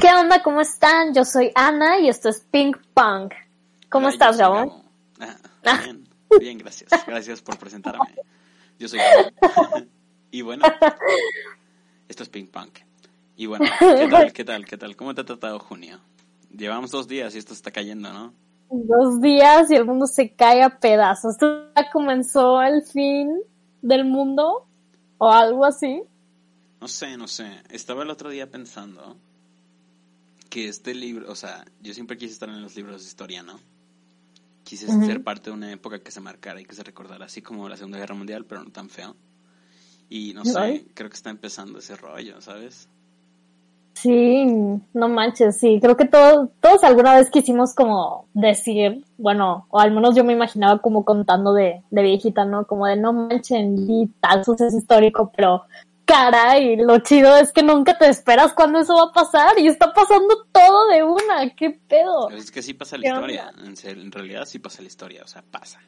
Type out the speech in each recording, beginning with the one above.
¿Qué onda? ¿Cómo están? Yo soy Ana y esto es Pink Pong. ¿Cómo Hola, estás, Gabón? Gabo. Ah, bien, bien, gracias. Gracias por presentarme. Yo soy Gabo. Y bueno, esto es Pink Punk. Y bueno, ¿qué tal? ¿Qué tal? ¿Qué tal? ¿Cómo te ha tratado junio? Llevamos dos días y esto está cayendo, ¿no? Dos días y el mundo se cae a pedazos. ¿Esto ya comenzó el fin del mundo? ¿O algo así? No sé, no sé. Estaba el otro día pensando que este libro, o sea, yo siempre quise estar en los libros de historia, ¿no? Quise ser parte de una época que se marcara y que se recordara, así como la Segunda Guerra Mundial, pero no tan feo. Y no sé, Ay. creo que está empezando ese rollo, ¿sabes? Sí, no manches, sí. Creo que todos, todos alguna vez quisimos como decir, bueno, o al menos yo me imaginaba como contando de, de viejita, ¿no? Como de no manchen, y tal suceso histórico, pero caray, lo chido es que nunca te esperas cuando eso va a pasar y está pasando todo de una, qué pedo. Es que sí pasa la ¿Qué historia, en realidad sí pasa la historia, o sea, pasa,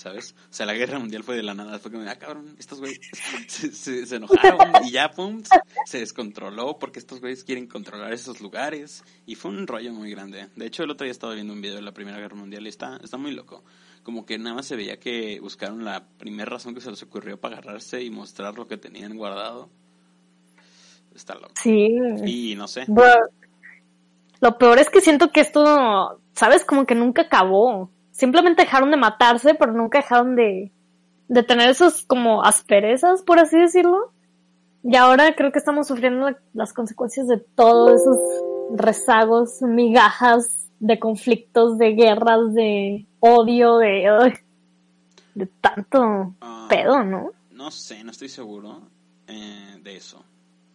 ¿sabes? O sea, la guerra mundial fue de la nada, fue como, ah, cabrón, estos güeyes se, se- se enojaron y ya, pum, se descontroló porque estos güeyes quieren controlar esos lugares y fue un rollo muy grande. De hecho, el otro día estaba viendo un video de la Primera Guerra Mundial y está, está muy loco. Como que nada más se veía que buscaron la primera razón que se les ocurrió para agarrarse y mostrar lo que tenían guardado. Está loco. Sí. Y no sé, lo peor es que siento que esto, ¿sabes? Como que nunca acabó. Simplemente dejaron de matarse, pero nunca dejaron de, de tener esos como asperezas, por así decirlo. Y ahora creo que estamos sufriendo la- las consecuencias de todos esos rezagos, migajas de conflictos, de guerras, de odio, de, de tanto Ah. pedo, ¿no? No sé, no estoy seguro eh, de eso.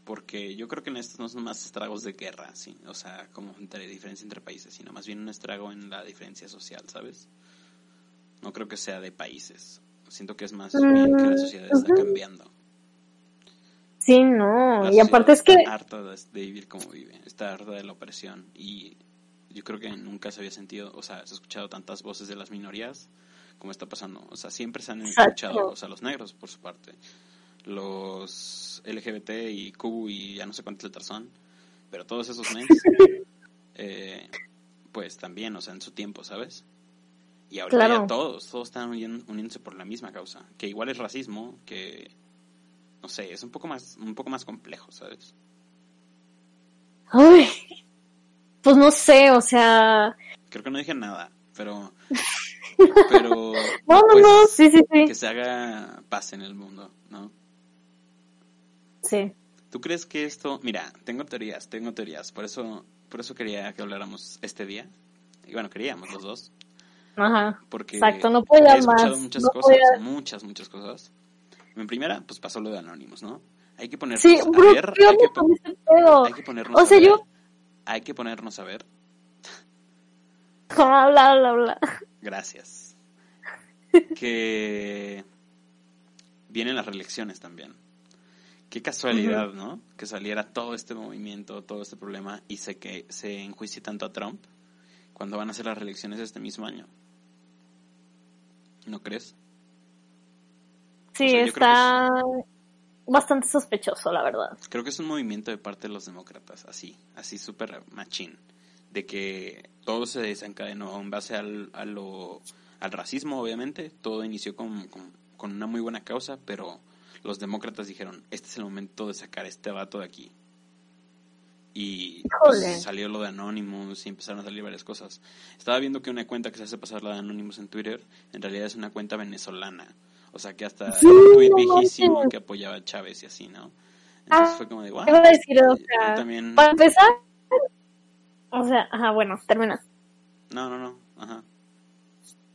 Porque yo creo que en estos no son más estragos de guerra, sí. O sea, como entre diferencia entre países, sino más bien un estrago en la diferencia social, ¿sabes? No creo que sea de países. Siento que es más bien que la sociedad está cambiando. Sí, no. Y aparte es que, está harta de, de vivir como vive, está harta de la opresión y yo creo que nunca se había sentido, o sea, se ha escuchado tantas voces de las minorías como está pasando. O sea, siempre se han Exacto. escuchado, o sea, los negros por su parte, los LGBT y Q y ya no sé cuántas letras son, pero todos esos mens, eh, pues también, o sea, en su tiempo, ¿sabes? Y ahorita Claro. ya todos, todos están uniéndose por la misma causa, que igual es racismo, que no sé, es un poco más, un poco más complejo, ¿sabes? ay, pues no sé, o sea, Creo que no dije nada, pero, pero, no, no, pues, no, sí, sí, sí. que se haga paz en el mundo, ¿no? Sí. ¿Tú crees que esto, mira, tengo teorías, tengo teorías, por eso, por eso quería que habláramos este día, y bueno, queríamos los dos, Ajá. porque Exacto, no podía he escuchado más, muchas no cosas, podía- muchas, muchas cosas. En primera, pues pasó lo de Anonymous, ¿no? Hay que ponernos Sí, a ver, ¿qué hay que, pedo? hay que ponernos O sea, a ver, yo- hay que ponernos a ver Bla, bla, bla. Gracias. que vienen las reelecciones también. Qué casualidad, ¿no? Que saliera todo este movimiento, todo este problema y sé que se enjuicie tanto a Trump cuando van a ser las reelecciones este mismo año. ¿No crees? Sí, O sea, está bastante sospechoso, la verdad. Creo que es un movimiento de parte de los demócratas, así, así súper machín, de que todo se desencadenó en base al, a lo, al racismo, obviamente, todo inició con, con, con una muy buena causa, pero los demócratas dijeron, este es el momento de sacar a este vato de aquí. Y pues, salió lo de Anonymous y empezaron a salir varias cosas. Estaba viendo que una cuenta que se hace pasar la de Anonymous en Twitter, en realidad es una cuenta venezolana. O sea, que hasta Sí, un no viejísimo que apoyaba a Chávez y así, ¿no? Entonces Ah, fue como de, wow. A decir, Yo sea, también... para empezar, o sea, ajá, bueno, termina. No, no, no. Ajá.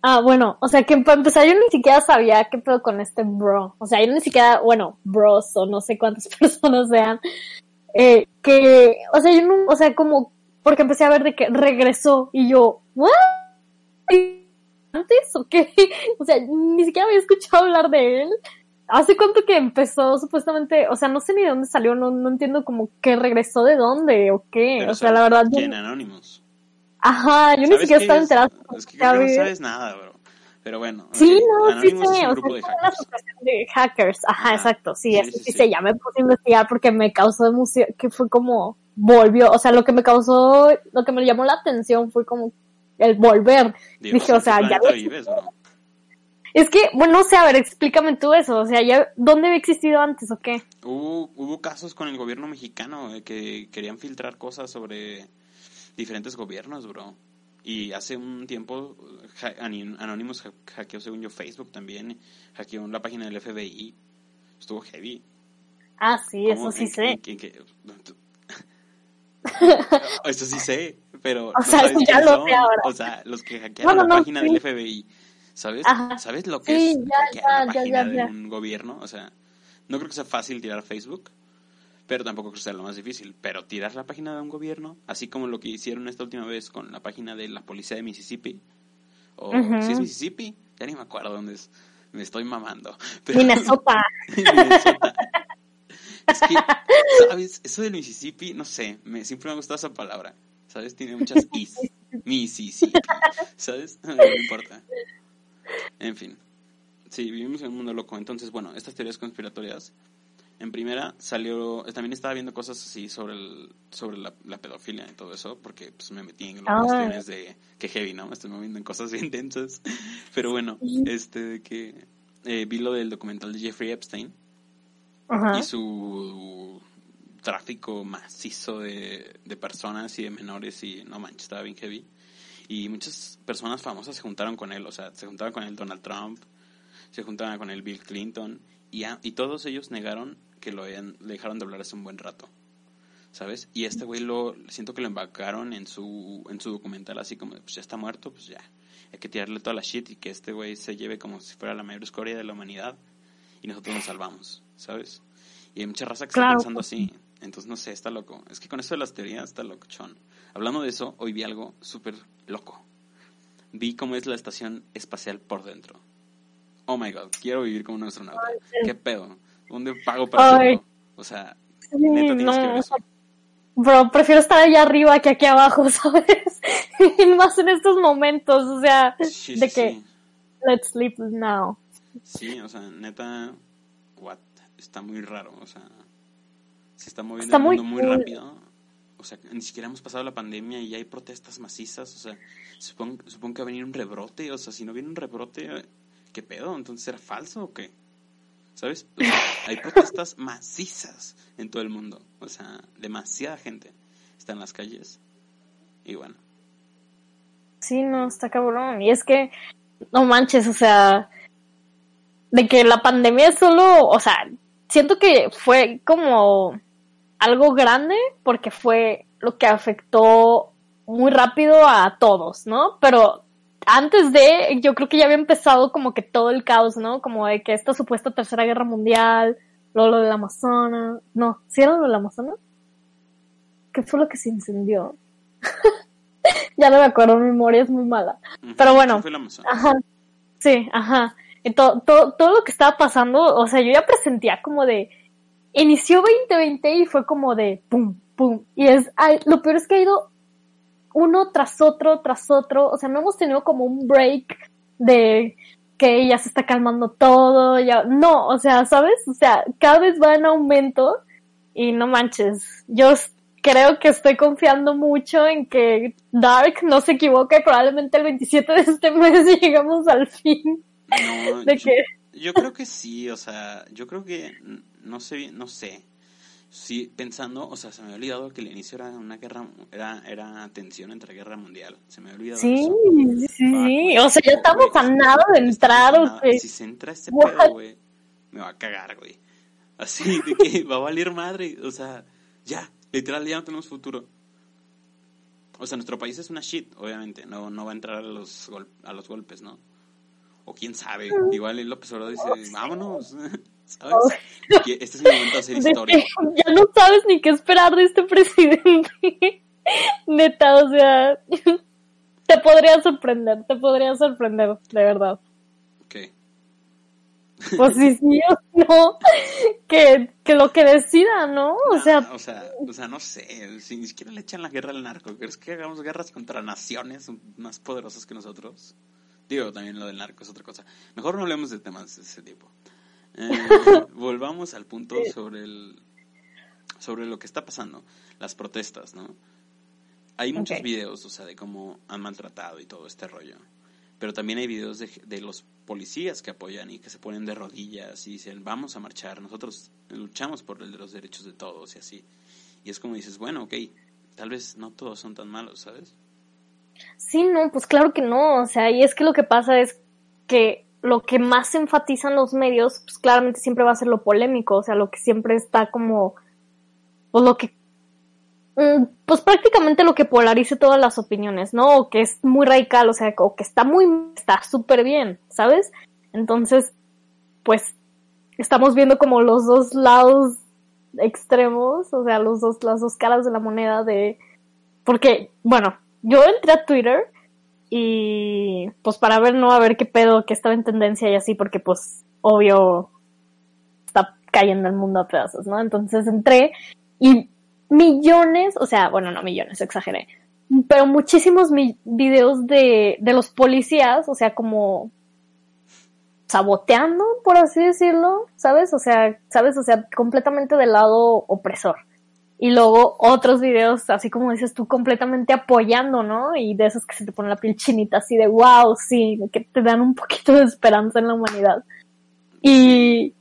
Ah, bueno, o sea que para empezar yo ni siquiera sabía qué pedo con este bro. O sea, yo ni siquiera, bueno, bros o no sé cuántas personas sean, eh, que, o sea, yo no, o sea, como, porque empecé a ver de que regresó y yo, ¿what? ¿Antes o qué? O sea, ni siquiera había escuchado hablar de él. ¿Hace cuánto que empezó supuestamente? O sea, no sé ni de dónde salió, no, no entiendo como que regresó de dónde o qué. Pero o sea, la verdad. yo-. Anonymous. Ajá, yo ni ¿Sabes siquiera estaba es? enterada. Es que creo que no ¿sabes? nada, bro. Pero bueno. Sí, no, sí Anonymous sé, es o sea, de es una hackers. asociación de hackers, ajá, exacto, sí, Sí, sí, sí, sí. sé, ya me puse a investigar porque me causó emoción, que fue como, volvió, o sea, lo que me causó, lo que me llamó la atención fue como el volver. Dije, o ¿en qué sea, ya vives, bro? Es que, bueno, no sé, a ver, explícame tú eso, o sea, ya, ¿dónde había existido antes o qué? Hubo, hubo casos con el gobierno mexicano de que querían filtrar cosas sobre diferentes gobiernos, bro. Y hace un tiempo Anonymous ha- hackeó, según yo, Facebook también. Hackeó la página del FBI. Estuvo heavy. Ah, sí, ¿Cómo? eso sí ¿En- sé. en- en Eso sí sé, pero O no sea, sabes ya lo sé ahora. O sea, los que hackearon la página sí. del FBI. ¿Sabes? Ajá. ¿Sabes lo que Sí, es ya, hackear la ya, ya, página de un gobierno? O sea, no creo que sea fácil tirar Facebook, pero tampoco creo que sea lo más difícil. Pero tirar la página de un gobierno, así como lo que hicieron esta última vez con la página de la policía de Mississippi. O si es Mississippi, ya ni me acuerdo dónde es. Me estoy mamando. Pero- Minnesota. Minnesota. Es que, ¿sabes? Eso del Mississippi, no sé, me, siempre me ha gustado esa palabra. ¿Sabes? Tiene muchas is. Mississippi. ¿Sabes? No importa. En fin. Sí, vivimos en un mundo loco. Entonces, bueno, estas teorías conspiratorias. En primera salió, también estaba viendo cosas así sobre el, sobre la, la pedofilia y todo eso, porque pues me metí en las Ah. cuestiones de que heavy, ¿no? Estoy moviendo en cosas bien densas. Pero bueno, este de que eh, vi lo del documental de Jeffrey Epstein y su tráfico macizo de, de personas y de menores y no manches, estaba bien heavy. Y muchas personas famosas se juntaron con él, o sea, se juntaron con el Donald Trump, se juntaron con el Bill Clinton y, a- y todos ellos negaron que lo habían, le dejaron de hablar hace un buen rato. ¿Sabes? Y este güey lo siento que lo embarcaron en su en su documental así como pues ya está muerto, pues ya. Hay que tirarle toda la shit y que este güey se lleve como si fuera la mayor escoria de la humanidad y nosotros nos salvamos, ¿sabes? Y hay mucha raza que Claro. está pensando así. Entonces, no sé, está loco. Es que con eso de las teorías está locochón. Hablando de eso, hoy vi algo súper loco. Vi cómo es la estación espacial por dentro. Oh my god, quiero vivir como un astronauta. ¿Qué pedo? ¿Dónde pago para Ay. hacerlo? O sea, Sí, neta tienes que ver no, eso. Bro, prefiero estar allá arriba que aquí abajo, ¿sabes? Y más en estos momentos, o sea, Sí, de sí, que sí. let's sleep now. Sí, o sea, neta, what? Está muy raro, o sea, se está moviendo Está el muy mundo muy cool. rápido. O sea, ni siquiera hemos pasado la pandemia y ya hay protestas macizas, o sea, supongo, supongo que va a venir un rebrote, o sea, si no viene un rebrote, ¿qué pedo? ¿Entonces era falso o qué? ¿Sabes? Hay protestas macizas en todo el mundo, o sea, demasiada gente está en las calles. Y bueno, Sí, no, está cabrón. Y es que, no manches, o sea, de que la pandemia es solo, o sea, siento que fue como algo grande porque fue lo que afectó muy rápido a todos, ¿no? Pero antes de, yo creo que ya había empezado como que todo el caos, ¿no? Como de que esta supuesta tercera guerra mundial, luego lo del Amazonas, no, ¿sí era lo del Amazonas? ¿Qué fue lo que se incendió? ya no me acuerdo, mi memoria es muy mala. Pero bueno. fue el Amazonas. Ajá. Sí, ajá. Y to- to- todo lo que estaba pasando, o sea, yo ya presentía como de. Inició 2020 y fue como de pum, pum. Y es. ay, lo peor es que ha ido uno tras otro, tras otro. O sea, no hemos tenido como un break de que ya se está calmando todo. Ya, no, o sea, ¿sabes? O sea, cada vez va en aumento. Y no manches. Yo creo que estoy confiando mucho en que Dark no se equivoque. Probablemente el 27 de este mes llegamos al fin. No, ¿De yo, qué? yo creo que sí, o sea, yo creo que no sé, no sé. Sí, pensando, o sea, se me había olvidado que el inicio era una guerra, era, era tensión entre guerra mundial. Se me había olvidado Sí, eso. sí, güey. O sea, ya estamos Güey, a nada de entrar. a o nada. sea, Si se entra este What? pedo, güey, me va a cagar, güey. Así de que va a valer madre, o sea, ya, literal, ya no tenemos futuro. O sea, nuestro país es una shit, obviamente, no, no va a entrar a los, gol- a los golpes, ¿no? O quién sabe, igual el López Obrador dice, vámonos, Este es mi momento de hacer historia. ya no sabes ni qué esperar de este presidente. Neta, o sea, te podría sorprender, te podría sorprender, de verdad. ¿Qué? Pues sí, sí o no, que, que lo que decida, ¿no? O No, sea, o sea, o sea, no sé, si ni siquiera le echan la guerra al narco, ¿crees que hagamos guerras contra naciones más poderosas que nosotros? Digo, también lo del narco es otra cosa. Mejor no hablemos de temas de ese tipo. Eh, volvamos al punto sobre el sobre lo que está pasando, las protestas, ¿no? Hay muchos Ok. videos, o sea, de cómo han maltratado y todo este rollo. Pero también hay videos de, de los policías que apoyan y que se ponen de rodillas y dicen, vamos a marchar, nosotros luchamos por los derechos de todos y así. Y es como dices, bueno, ok, tal vez no todos son tan malos, ¿sabes? Sí, no, pues claro que no, o sea, y es que lo que pasa es que lo que más enfatizan los medios, pues claramente siempre va a ser lo polémico, o sea, lo que siempre está como, pues lo que, mm, pues prácticamente lo que polarice todas las opiniones, ¿no? O que es muy radical, o sea, o que está muy, está súper bien, ¿sabes? Entonces, pues, estamos viendo como los dos lados extremos, o sea, los dos, las dos caras de la moneda de, porque, bueno, yo entré a Twitter y pues para ver, no, a ver qué pedo, que estaba en tendencia y así, porque pues obvio está cayendo el mundo a pedazos, ¿no? Entonces entré y millones, o sea, bueno, no millones, exageré, pero muchísimos videos de, de los policías, o sea, como saboteando, por así decirlo, ¿sabes? O sea, ¿sabes? O sea, completamente del lado opresor. Y luego otros videos, así como dices tú, completamente apoyando, ¿no? Y de esos que se te pone la piel chinita, así de wow, sí, que te dan un poquito de esperanza en la humanidad. Y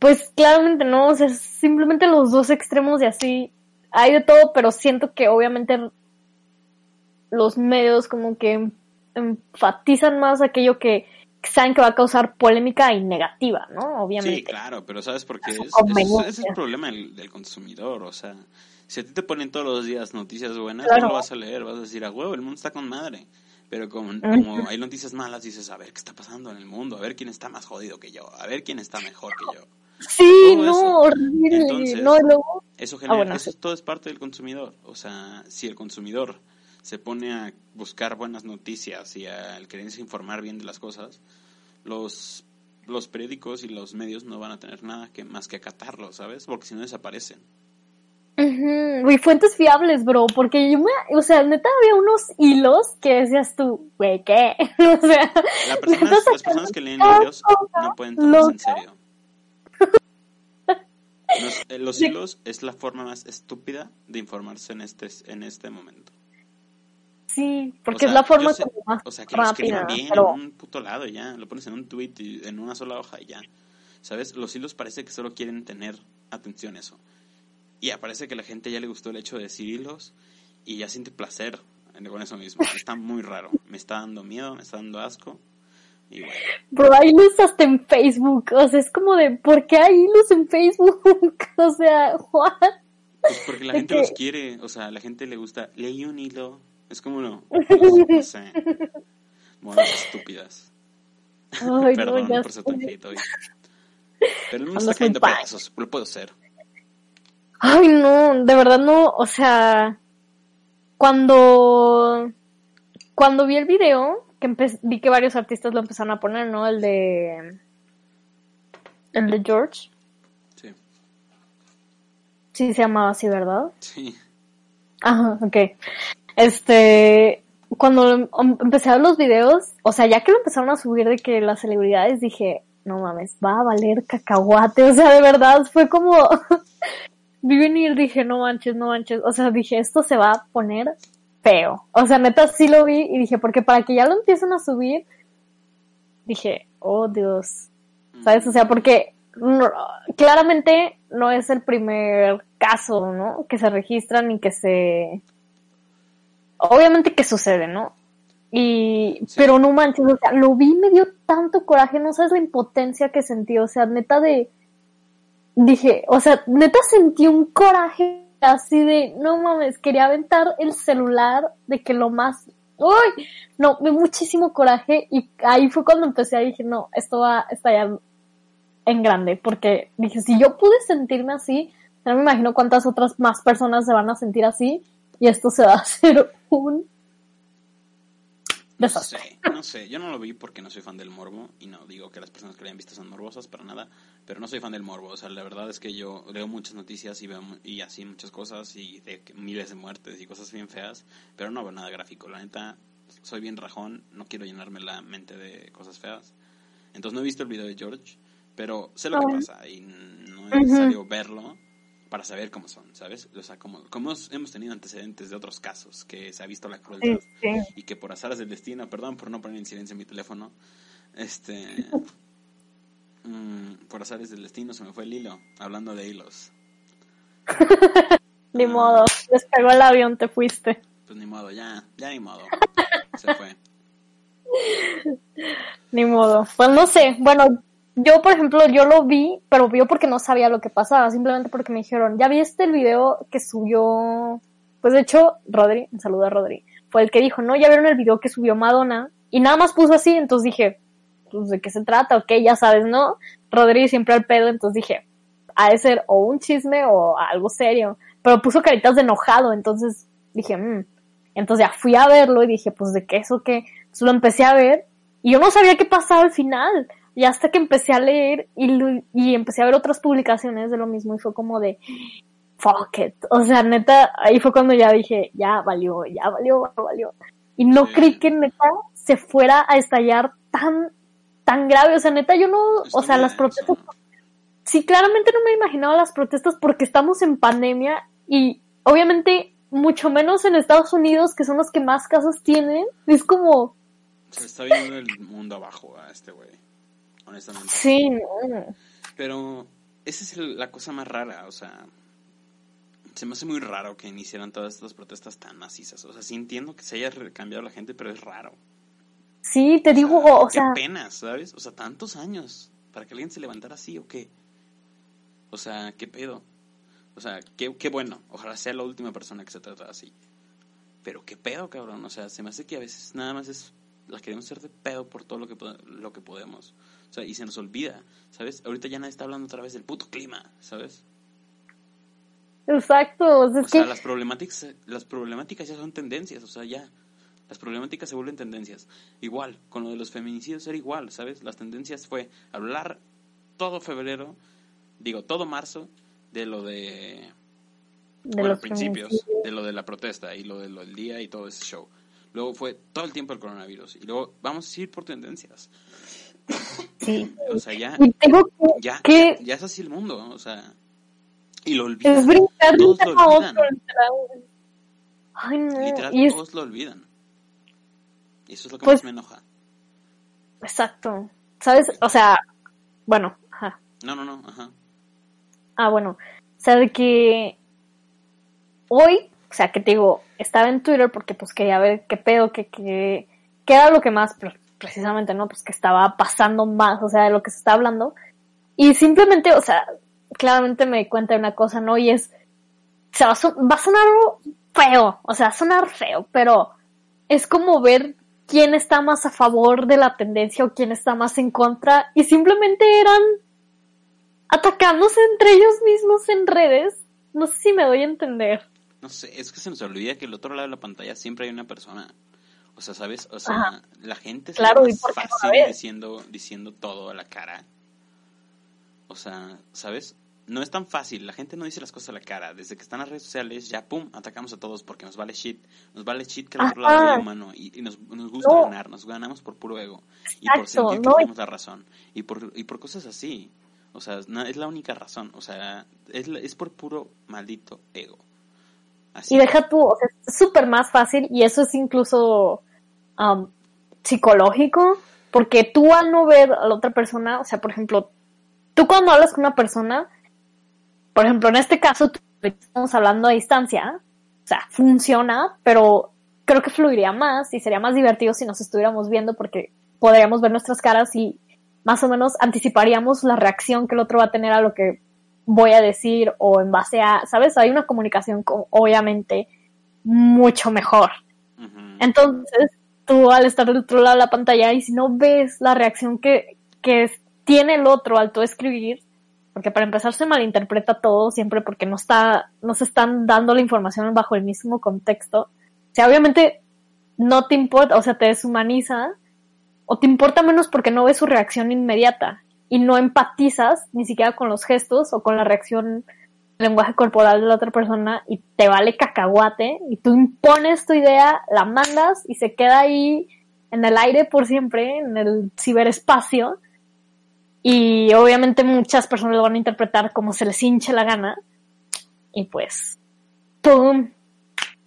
pues claramente no, o sea, simplemente los dos extremos y así hay de todo, pero siento que obviamente los medios como que enfatizan más aquello que saben que va a causar polémica y negativa, ¿no? Obviamente. Sí, claro, pero ¿sabes por qué? Es, es- ese es conveniencia. el problema del, del consumidor, o sea, si a ti te ponen todos los días noticias buenas, Claro. no lo vas a leer, vas a decir, a huevo, el mundo está con madre. Pero como, hay noticias malas, dices, a ver qué está pasando en el mundo, a ver quién está más jodido que yo, a ver quién está mejor que yo. Sí, Todo no, eso. horrible. Entonces- no, luego, Eso genera, bueno, eso sí. todo es parte del consumidor. O sea, si el consumidor se pone a buscar buenas noticias y al quererse informar bien de las cosas, los, los periódicos y los medios no van a tener nada que más que acatarlo, ¿sabes? Porque si no desaparecen. Ujú, Y fuentes fiables, bro, porque yo me, o sea, neta había unos hilos que decías tú, güey, ¿qué? o sea, La personas- neta las personas que leen libros no pueden tomarse en serio. Los, eh, los hilos es la forma más estúpida de informarse en este, en este momento. Sí, O porque sea, es la forma sé- como más O sea, que lo rápida, bien pero en un puto lado y ya. Lo pones en un tweet y en una sola hoja y ya. ¿Sabes? Los hilos parece que solo quieren tener atención eso. Y parece que a la gente ya le gustó el hecho de decir hilos y ya siente placer con eso mismo. Está muy raro. Me está dando miedo, me está dando asco. Y bueno, Bro, hay hilos hasta en Facebook. O sea, es como de, ¿por qué hay hilos en Facebook? o sea, what? pues porque la gente que- los quiere. O sea, la gente le gusta. Leí un hilo. Es como no. No sé. Monas estúpidas. Ay, Perdón no, por ser tan hate hoy. Pero mundo Andas está cayendo pedazos. Lo puedo ser. Ay, no, de verdad no, o sea, cuando, cuando vi el video, que vi que varios artistas lo empezaron a poner, ¿no? El de, el de George, Sí. sí se llamaba así, ¿verdad? Sí. Ajá, ok. Este, cuando em- empecé a ver los videos, o sea, ya que lo empezaron a subir de que las celebridades, dije, no mames, va a valer cacahuate, o sea, de verdad, fue como, vi venir, dije, no manches, no manches, o sea, dije, esto se va a poner feo, o sea, neta sí lo vi y dije, porque para que ya lo empiecen a subir, dije, oh Dios, ¿sabes? O sea, porque claramente no es el primer caso, ¿no? Que se registran y que se... Obviamente que sucede, ¿no? Y... Sí. Pero no manches, o sea, lo vi y me dio tanto coraje, no sabes la impotencia que sentí, o sea, neta de... Dije, o sea, neta sentí un coraje así de, no mames, quería aventar el celular de que lo más... ¡Uy! No, me muchísimo coraje y ahí fue cuando empecé a dije, no, esto va a estallar en grande, porque dije, si yo pude sentirme así, no me imagino cuántas otras más personas se van a sentir así y esto se va a hacer un No sé, no sé, yo no lo vi porque no soy fan del morbo y no digo que las personas que lo hayan visto son morbosas para nada, pero no soy fan del morbo, o sea, la verdad es que yo leo muchas noticias y veo y así muchas cosas y de miles de muertes y cosas bien feas, pero no veo nada gráfico, la neta soy bien rajón, no quiero llenarme la mente de cosas feas. Entonces no he visto el video de George, pero sé lo que pasa y no es necesario verlo para saber cómo son, ¿sabes? O sea, como, como hemos tenido antecedentes de otros casos que se ha visto la crueldad Sí, sí. y que por azares del destino, perdón por no poner en silencio mi teléfono, este, mm, por azares del destino se me fue el hilo, hablando de hilos. Ni Ah. modo, despegó el avión, te fuiste. Pues ni modo, ya, ya ni modo, se fue. Ni modo. Pues no sé. Bueno, yo, por ejemplo, yo lo vi, pero vio porque no sabía lo que pasaba. Simplemente porque me dijeron, ¿ya viste el video que subió? Pues de hecho, Rodri, un saludo a Rodri, fue el que dijo, ¿no? ¿Ya vieron el video que subió Madonna? Y nada más puso así, entonces dije, pues de qué se trata, ok, ya sabes, ¿no? Rodri siempre al pedo, entonces dije, ha de ser o un chisme o algo serio. Pero puso caritas de enojado, entonces dije, mmm. Entonces ya fui a verlo y dije, pues de qué eso qué. Entonces lo empecé a ver y yo no sabía qué pasaba al final. Y hasta que empecé a leer y, y empecé a ver otras publicaciones de lo mismo y fue como de, fuck it. O sea, neta, ahí fue cuando ya dije, ya valió, ya valió, valió. Y no creí que neta se fuera a estallar tan, tan grave. O sea, neta, yo no, o sea, las protestas sí, claramente no me imaginaba las protestas porque estamos en pandemia y obviamente mucho menos en Estados Unidos, que son los que más casos tienen. Es como, Se está viendo el mundo abajo a este güey, honestamente. sí, no. Pero esa es la cosa más rara, o sea, se me hace muy raro que iniciaran todas estas protestas tan macizas. O sea, sí entiendo que se haya cambiado la gente, pero es raro. Sí, te digo, o qué sea, pena, ¿sabes? O sea, tantos años para que alguien se levantara así o qué. O sea, qué pedo. O sea, qué, qué bueno. Ojalá sea la última persona que se trata así. Pero qué pedo, cabrón. O sea, se me hace que a veces nada más es la queremos hacer de pedo por todo lo que lo que podemos. O sea, y se nos olvida, ¿sabes? Ahorita ya nadie está hablando otra vez del puto clima, ¿sabes? exacto, o sea, O es sea, que, las problemáticas las problemáticas ya son tendencias, o sea, ya las problemáticas se vuelven tendencias. Igual, con lo de los feminicidios era igual, ¿sabes? Las tendencias fue hablar todo febrero, digo, todo marzo de lo de de bueno, los principios de lo de la protesta y lo de lo del día y todo ese show. Luego fue todo el tiempo el coronavirus y luego vamos a ir por tendencias. Sí. O sea, ya Y tengo que, ya, que ya, ya es así el mundo, o sea, y lo olvidan. es brincar de un tema a otro. literal. Ay, no, Literal, y es, todos lo olvidan. Y eso es lo que Pues- más me enoja. exacto, ¿sabes? O sea, bueno, ajá. No, no, no, ajá. Ah, bueno, o sea, de que hoy, o sea, que te digo, estaba en Twitter porque pues quería ver qué pedo, qué, qué, qué era lo que más, precisamente, ¿no? Pues que estaba pasando más, o sea, de lo que se está hablando. Y simplemente, o sea, claramente me cuenta una cosa, ¿no? Y es, o sea, va a, va a sonar feo, o sea, va a sonar feo, pero es como ver quién está más a favor de la tendencia o quién está más en contra. Y simplemente eran atacándose entre ellos mismos en redes. No sé si me doy a entender. No sé, es que se nos olvida que el otro lado de la pantalla siempre hay una persona. O sea, ¿sabes? O sea, Ajá. la gente es ¿y por qué no la fácil diciendo, diciendo todo a la cara. O sea, ¿sabes? No es tan fácil, la gente no dice las cosas a la cara. Desde que están las redes sociales, ya pum, atacamos a todos porque nos vale shit. Nos vale shit que al otro lado haya humano. Y, y nos, nos gusta No. ganar, nos ganamos por puro ego. y por sentir que no, tenemos la razón. Y por, y por cosas así. O sea, es la única razón. O sea, es, es por puro maldito ego. Así. Y deja tú, o sea, es súper más fácil y eso es incluso am, psicológico, porque tú al no ver a la otra persona, o sea, por ejemplo, tú cuando hablas con una persona, por ejemplo, en este caso, tú- estamos hablando a distancia, o sea, funciona, pero creo que fluiría más y sería más divertido si nos estuviéramos viendo porque podríamos ver nuestras caras y más o menos anticiparíamos la reacción que el otro va a tener a lo que voy a decir o en base a, ¿sabes? Hay una comunicación co- obviamente mucho mejor. Entonces, tú al estar del otro lado de la pantalla y si no ves la reacción que, que tiene el otro al tú escribir, porque para empezar se malinterpreta todo siempre porque no está, no se están dando la información bajo el mismo contexto. O sea, obviamente no te importa, o sea, te deshumaniza, o te importa menos porque no ves su reacción inmediata y no empatizas ni siquiera con los gestos o con la reacción lenguaje corporal de la otra persona y te vale cacahuate y tú impones tu idea, la mandas y se queda ahí en el aire por siempre, en el ciberespacio. Y obviamente muchas personas lo van a interpretar como se les hinche la gana. Y pues, ¡pum!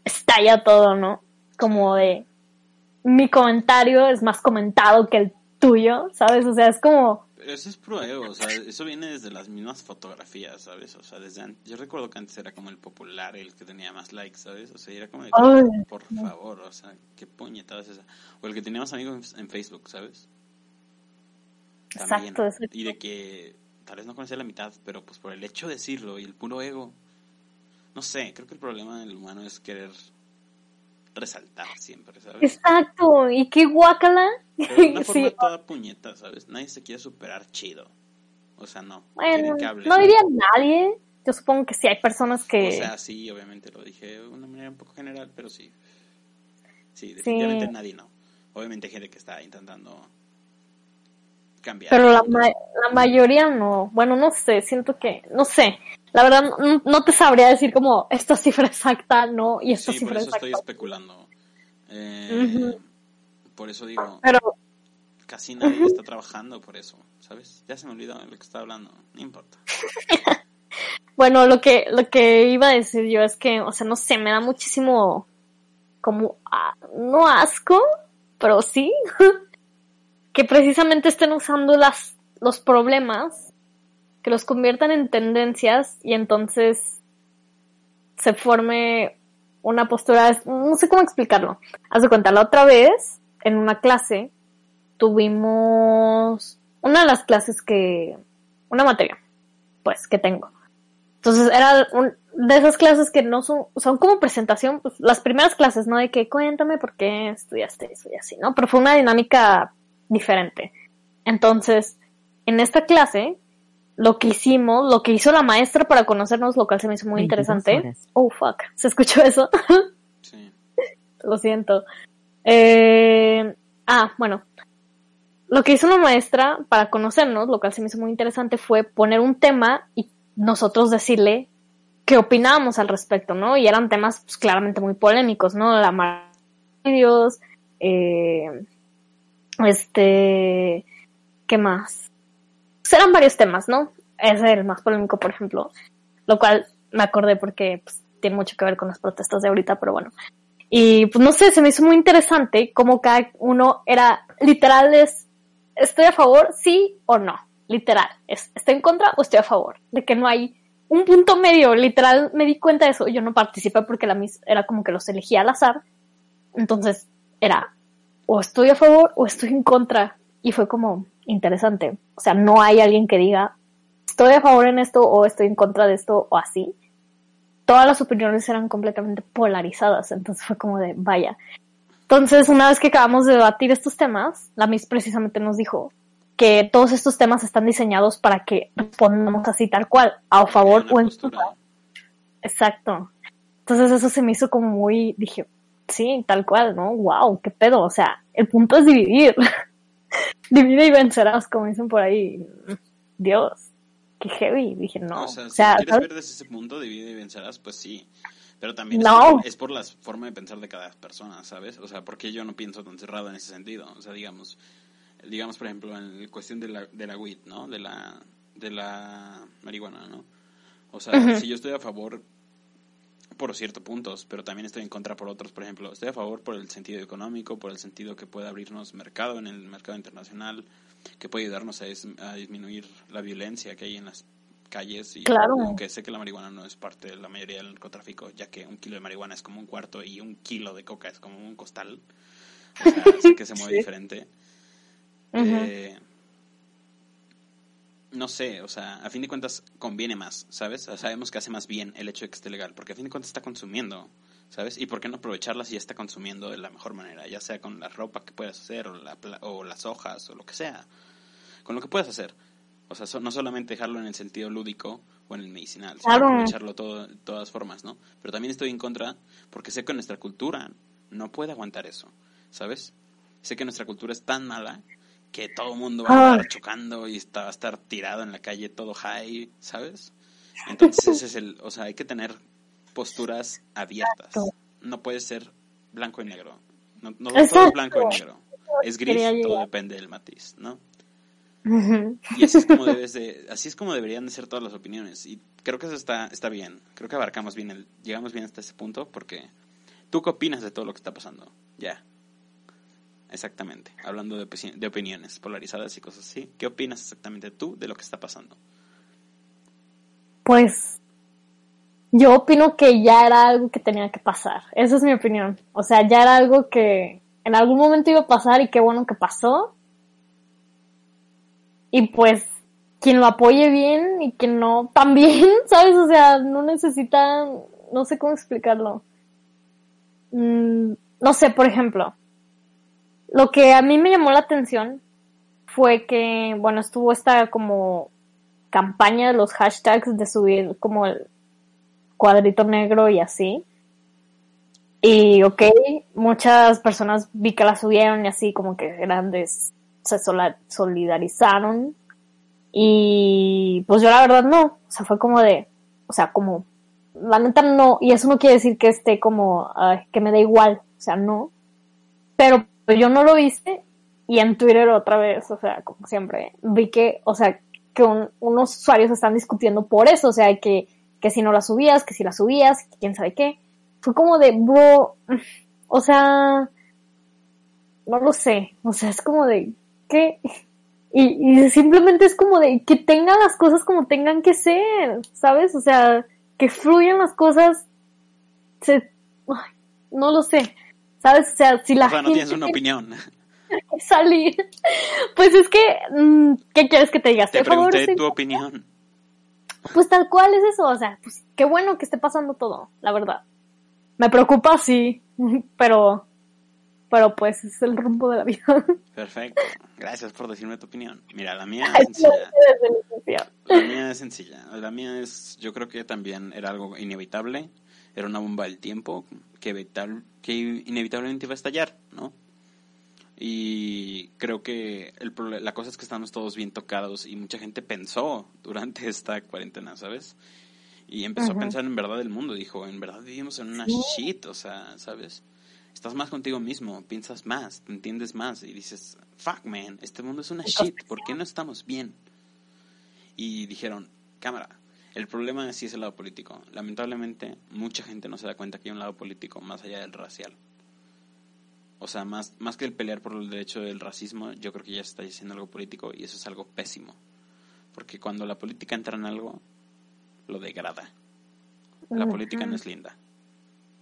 Estalla todo, ¿no? Como de, mi comentario es más comentado que el tuyo, ¿sabes? O sea, es como, eso es prueba, o sea, eso viene desde las mismas fotografías, ¿sabes? O sea, desde an- yo recuerdo que antes era como el popular, el que tenía más likes, ¿sabes? O sea, era como de, Ay. por favor, o sea, qué puñetada es esa. O el que tenía más amigos en Facebook, ¿sabes? También. Exacto, eso- Y de que tal vez no conocía la mitad, pero pues por el hecho de decirlo y el puro ego, no sé, creo que el problema del humano es querer resaltar siempre, ¿sabes? exacto, y qué guácala. Pero de una forma sí, toda puñeta, ¿sabes? Nadie se quiere superar chido. O sea, no. bueno, que no diría nadie. Yo supongo que sí hay personas que... O sea, sí, obviamente lo dije de una manera un poco general, pero sí. Sí, definitivamente nadie no. Obviamente hay gente que está intentando cambiar. Pero la, ma- la mayoría no. Bueno, no sé, siento que, no sé. La verdad, no, no te sabría decir como esta cifra exacta, no, y esta Sí, por cifra eso exacta. estoy especulando. Eh, Ujú. Por eso digo, Pero, casi nadie está trabajando por eso, ¿sabes? Ya se me olvidó de lo que estaba hablando, no importa. bueno, lo que, lo que iba a decir yo es que, o sea, no sé, me da muchísimo, como, ah, no asco, pero sí, que precisamente estén usando las, los problemas, que los conviertan en tendencias y entonces se forme una postura, no sé cómo explicarlo. Haz de cuenta, la otra vez, en una clase, tuvimos una de las clases que, una materia, pues, que tengo. Entonces era un- de esas clases que no son, son como presentación, pues, las primeras clases, ¿no? De que cuéntame por qué estudiaste eso y así, ¿no? Pero fue una dinámica diferente. Entonces, en esta clase, lo que hicimos, lo que hizo la maestra para conocernos, lo cual se me hizo muy 22 interesante. horas. Oh, fuck. ¿Se escuchó eso? Sí. Lo siento. Eh, ah, bueno. Lo que hizo la maestra para conocernos, lo cual se me hizo muy interesante, fue poner un tema y nosotros decirle qué opinábamos al respecto, ¿no? Y eran temas pues, claramente muy polémicos, ¿no? La mar- Dios, eh, este, ¿qué más? Pues eran varios temas, ¿no? Ese era el más polémico, por ejemplo, lo cual me acordé porque pues, tiene mucho que ver con las protestas de ahorita, pero bueno. Y pues no sé, se me hizo muy interesante cómo cada uno era literal es estoy a favor, sí o no. Literal, es estoy en contra o estoy a favor. De que no hay un punto medio, literal me di cuenta de eso. Yo no participé porque la mis era como que los elegía al azar. Entonces era o estoy a favor o estoy en contra. Y fue como interesante. O sea, no hay alguien que diga estoy a favor en esto o estoy en contra de esto o así todas las opiniones eran completamente polarizadas, entonces fue como de, vaya. Entonces, una vez que acabamos de debatir estos temas, la Miss precisamente nos dijo que todos estos temas están diseñados para que respondamos así tal cual, a favor o en contra. Exacto. Entonces eso se me hizo como muy, dije, sí, tal cual, ¿no? Wow, qué pedo. O sea, el punto es dividir. Divide y vencerás, como dicen por ahí. Dios, qué heavy. Dije, no. o sea, o si sea, quieres ¿sabes? ver desde ese punto, divide y vencerás, pues sí. Pero también No. es, por, es por la forma de pensar de cada persona, ¿sabes? O sea, porque yo no pienso tan cerrado en ese sentido. O sea, digamos, digamos por ejemplo, en la cuestión de la, de la weed, ¿no? De la, de la marihuana, ¿no? O sea, si yo estoy a favor por ciertos puntos, pero también estoy en contra por otros. Por ejemplo, estoy a favor por el sentido económico, por el sentido que puede abrirnos mercado en el mercado internacional, que puede ayudarnos a, dis- a disminuir la violencia que hay en las calles. Y Claro. aunque sé que la marihuana no es parte de la mayoría del narcotráfico, ya que un kilo de marihuana es como un cuarto y un kilo de coca es como un costal. O sea, sé que se mueve Sí. diferente. Eh, no sé, o sea, a fin de cuentas conviene más, ¿sabes? O sabemos que hace más bien el hecho de que esté legal, porque a fin de cuentas está consumiendo, ¿sabes? ¿Y por qué no aprovecharla si ya está consumiendo de la mejor manera? Ya sea con la ropa que puedas hacer, o, la, o las hojas, o lo que sea. con lo que puedas hacer. O sea, so- no solamente dejarlo en el sentido lúdico o en el medicinal, sino Claro. aprovecharlo todo, de todas formas, ¿no? Pero también estoy en contra porque sé que nuestra cultura no puede aguantar eso, ¿sabes? Sé que nuestra cultura es tan mala que todo el mundo va a estar chocando y está, va a estar tirado en la calle todo high, ¿sabes? Entonces ese es el, o sea, hay que tener posturas abiertas. No puede ser blanco y negro. No, no todo blanco y negro. Es gris, todo depende del matiz, ¿no? Y así es como debes de, así es como deberían de ser todas las opiniones. Y creo que eso está, está bien. Creo que abarcamos bien el, llegamos bien hasta ese punto porque ¿tú qué opinas de todo lo que está pasando? Ya. Exactamente. Hablando de, de opiniones polarizadas y cosas así. ¿Qué opinas exactamente tú de lo que está pasando? Pues yo opino que ya era algo que tenía que pasar. Esa es mi opinión. O sea, ya era algo que en algún momento iba a pasar y qué bueno que pasó. Y pues quien lo apoye bien y quien no también, ¿sabes? O sea, no necesita, no sé cómo explicarlo. Mm, no sé, por ejemplo, lo que a mí me llamó la atención fue que, bueno, estuvo esta como campaña de los hashtags de subir como el cuadrito negro y así. Y ok, muchas personas vi que la subieron y así como que grandes se solidarizaron. Y pues yo la verdad no, o sea, fue como de, o sea, como, la neta no, y eso no quiere decir que esté como, que me da igual, o sea, no. Pero yo no lo hice y en Twitter otra vez, o sea, como siempre, vi que, o sea, que un- unos usuarios están discutiendo por eso, o sea, que, que si no la subías, que si la subías, que quién sabe qué. Fue como de, bro, o sea, no lo sé, o sea, es como de, ¿qué? Y, y simplemente es como de que tengan las cosas como tengan que ser, ¿sabes? O sea, que fluyan las cosas, se, no lo sé, ¿sabes? O sea, si la o sea, no gente tienes una opinión. salir. Pues es que, mm, ¿qué quieres que te diga? Te favor, pregunté tu opinión. Pues tal cual es eso, o sea, pues qué bueno que esté pasando todo, la verdad. Me preocupa, sí, pero, pero pues es el rumbo de la vida. Perfecto. Gracias por decirme tu opinión. Mira, la mía es sencilla. La mía es sencilla. La mía es, yo creo que también era algo inevitable. Era una bomba del tiempo que, que inevitablemente iba a estallar, ¿no? Y creo que el, la cosa es que estamos todos bien tocados y mucha gente pensó durante esta cuarentena, ¿sabes? Y empezó a pensar en verdad el mundo. Dijo, en verdad vivimos en una Sí. shit, o sea, ¿sabes? Estás más contigo mismo, piensas más, te entiendes más y dices, fuck man, este mundo es una shit, ¿por qué no estamos bien? y dijeron, cámara, el problema sí es el lado político. Lamentablemente, mucha gente no se da cuenta que hay un lado político más allá del racial. O sea, más, más que el pelear por el derecho del racismo, yo creo que ya se está diciendo algo político y eso es algo pésimo. Porque cuando la política entra en algo, lo degrada. La política no es linda.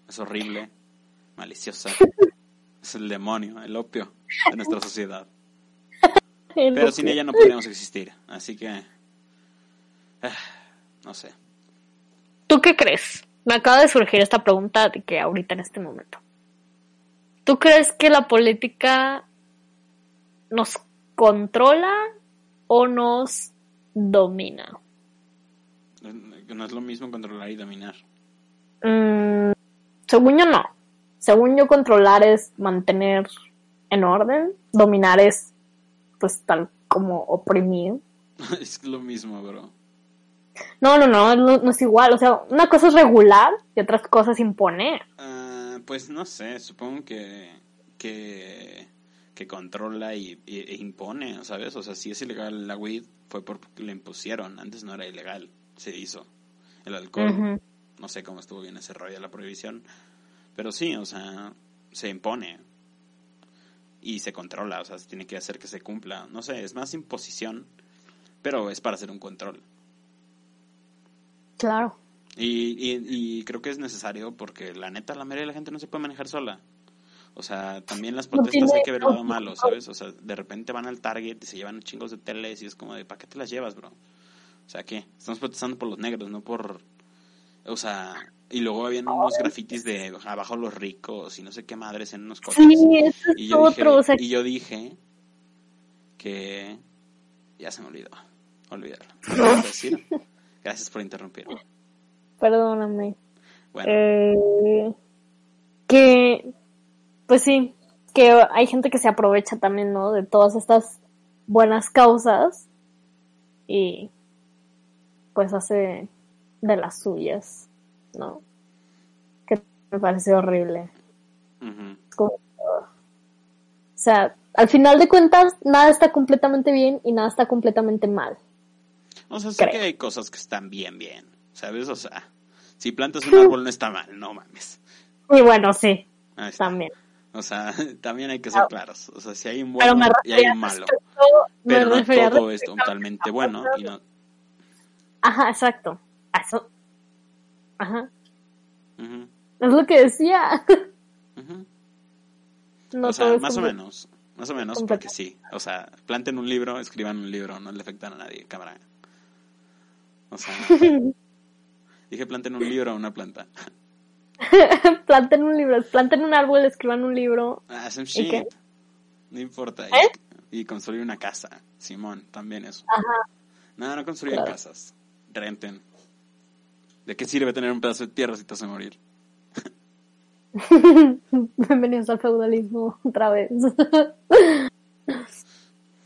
Es horrible, maliciosa. Es el demonio, el opio de nuestra sociedad. Pero sin ella no podríamos existir. Así que... no sé. ¿Tú qué crees? Me acaba de surgir esta pregunta de que ahorita en este momento. ¿Tú crees que la política nos controla o nos domina? No es lo mismo controlar y dominar. Mm, según yo no. Según yo controlar es mantener en orden, dominar es pues tal como oprimir. es lo mismo, bro. No, no, no, no, no es igual. O sea, una cosa es regular y otra cosa es imponer. Ah, pues no sé, supongo que, que, que controla y, y- e impone, ¿sabes? O sea, si es ilegal la weed fue porque lo impusieron, antes no era ilegal, se hizo. El alcohol, no sé cómo estuvo bien ese rollo de la prohibición, pero sí, o sea, se impone y se controla, o sea, se tiene que hacer que se cumpla. No sé, es más imposición, pero es para hacer un control. Claro. Y, y, y creo que es necesario porque la neta, la mayoría de la gente no se puede manejar sola. O sea, también las protestas hay que ver lado malo. ¿sabes? O sea, de repente van al Target y se llevan chingos de teles y es como de, ¿para qué te las llevas, bro? O sea, ¿qué? Estamos protestando por los negros, no por... O sea, y luego habían unos grafitis de abajo los ricos y no sé qué madres en unos coches. Sí, eso Y es yo, otro. dije, o sea, y yo dije que ya se me olvidó. Olvídalo. ¿Qué decir? Gracias por interrumpir. Perdóname. Bueno, Eh, que, pues sí, que hay gente que se aprovecha también, ¿no? De todas estas buenas causas y pues hace de las suyas, ¿no? Que me parece horrible. Es como, o sea, al final de cuentas, nada está completamente bien y nada está completamente mal. O sea, sé Creo. que hay cosas que están bien, bien. ¿Sabes? O sea, si plantas un árbol no está mal, no mames. Y bueno, sí, también. O sea, también hay que ser claros. O sea, si hay un bueno y hay un malo. respecto- Pero no todo es totalmente bueno. Y no, Ajá, exacto. Eso. Ajá. Ujú, Es lo que decía. No o sea, más o menos. Más o menos, porque sí. O sea, planten un libro, escriban un libro, no le afectan a nadie, cámara. O sea, dije planten un libro a una planta. planten un libro, planten un árbol, escriban un libro. Ah, some ¿Y qué? shit. No importa. ¿Eh? Y, y construir una casa. Simón, también eso. Ajá. No, no construyan Claro. casas. Renten. ¿De qué sirve tener un pedazo de tierra si te vas a morir? Bienvenidos al feudalismo otra vez.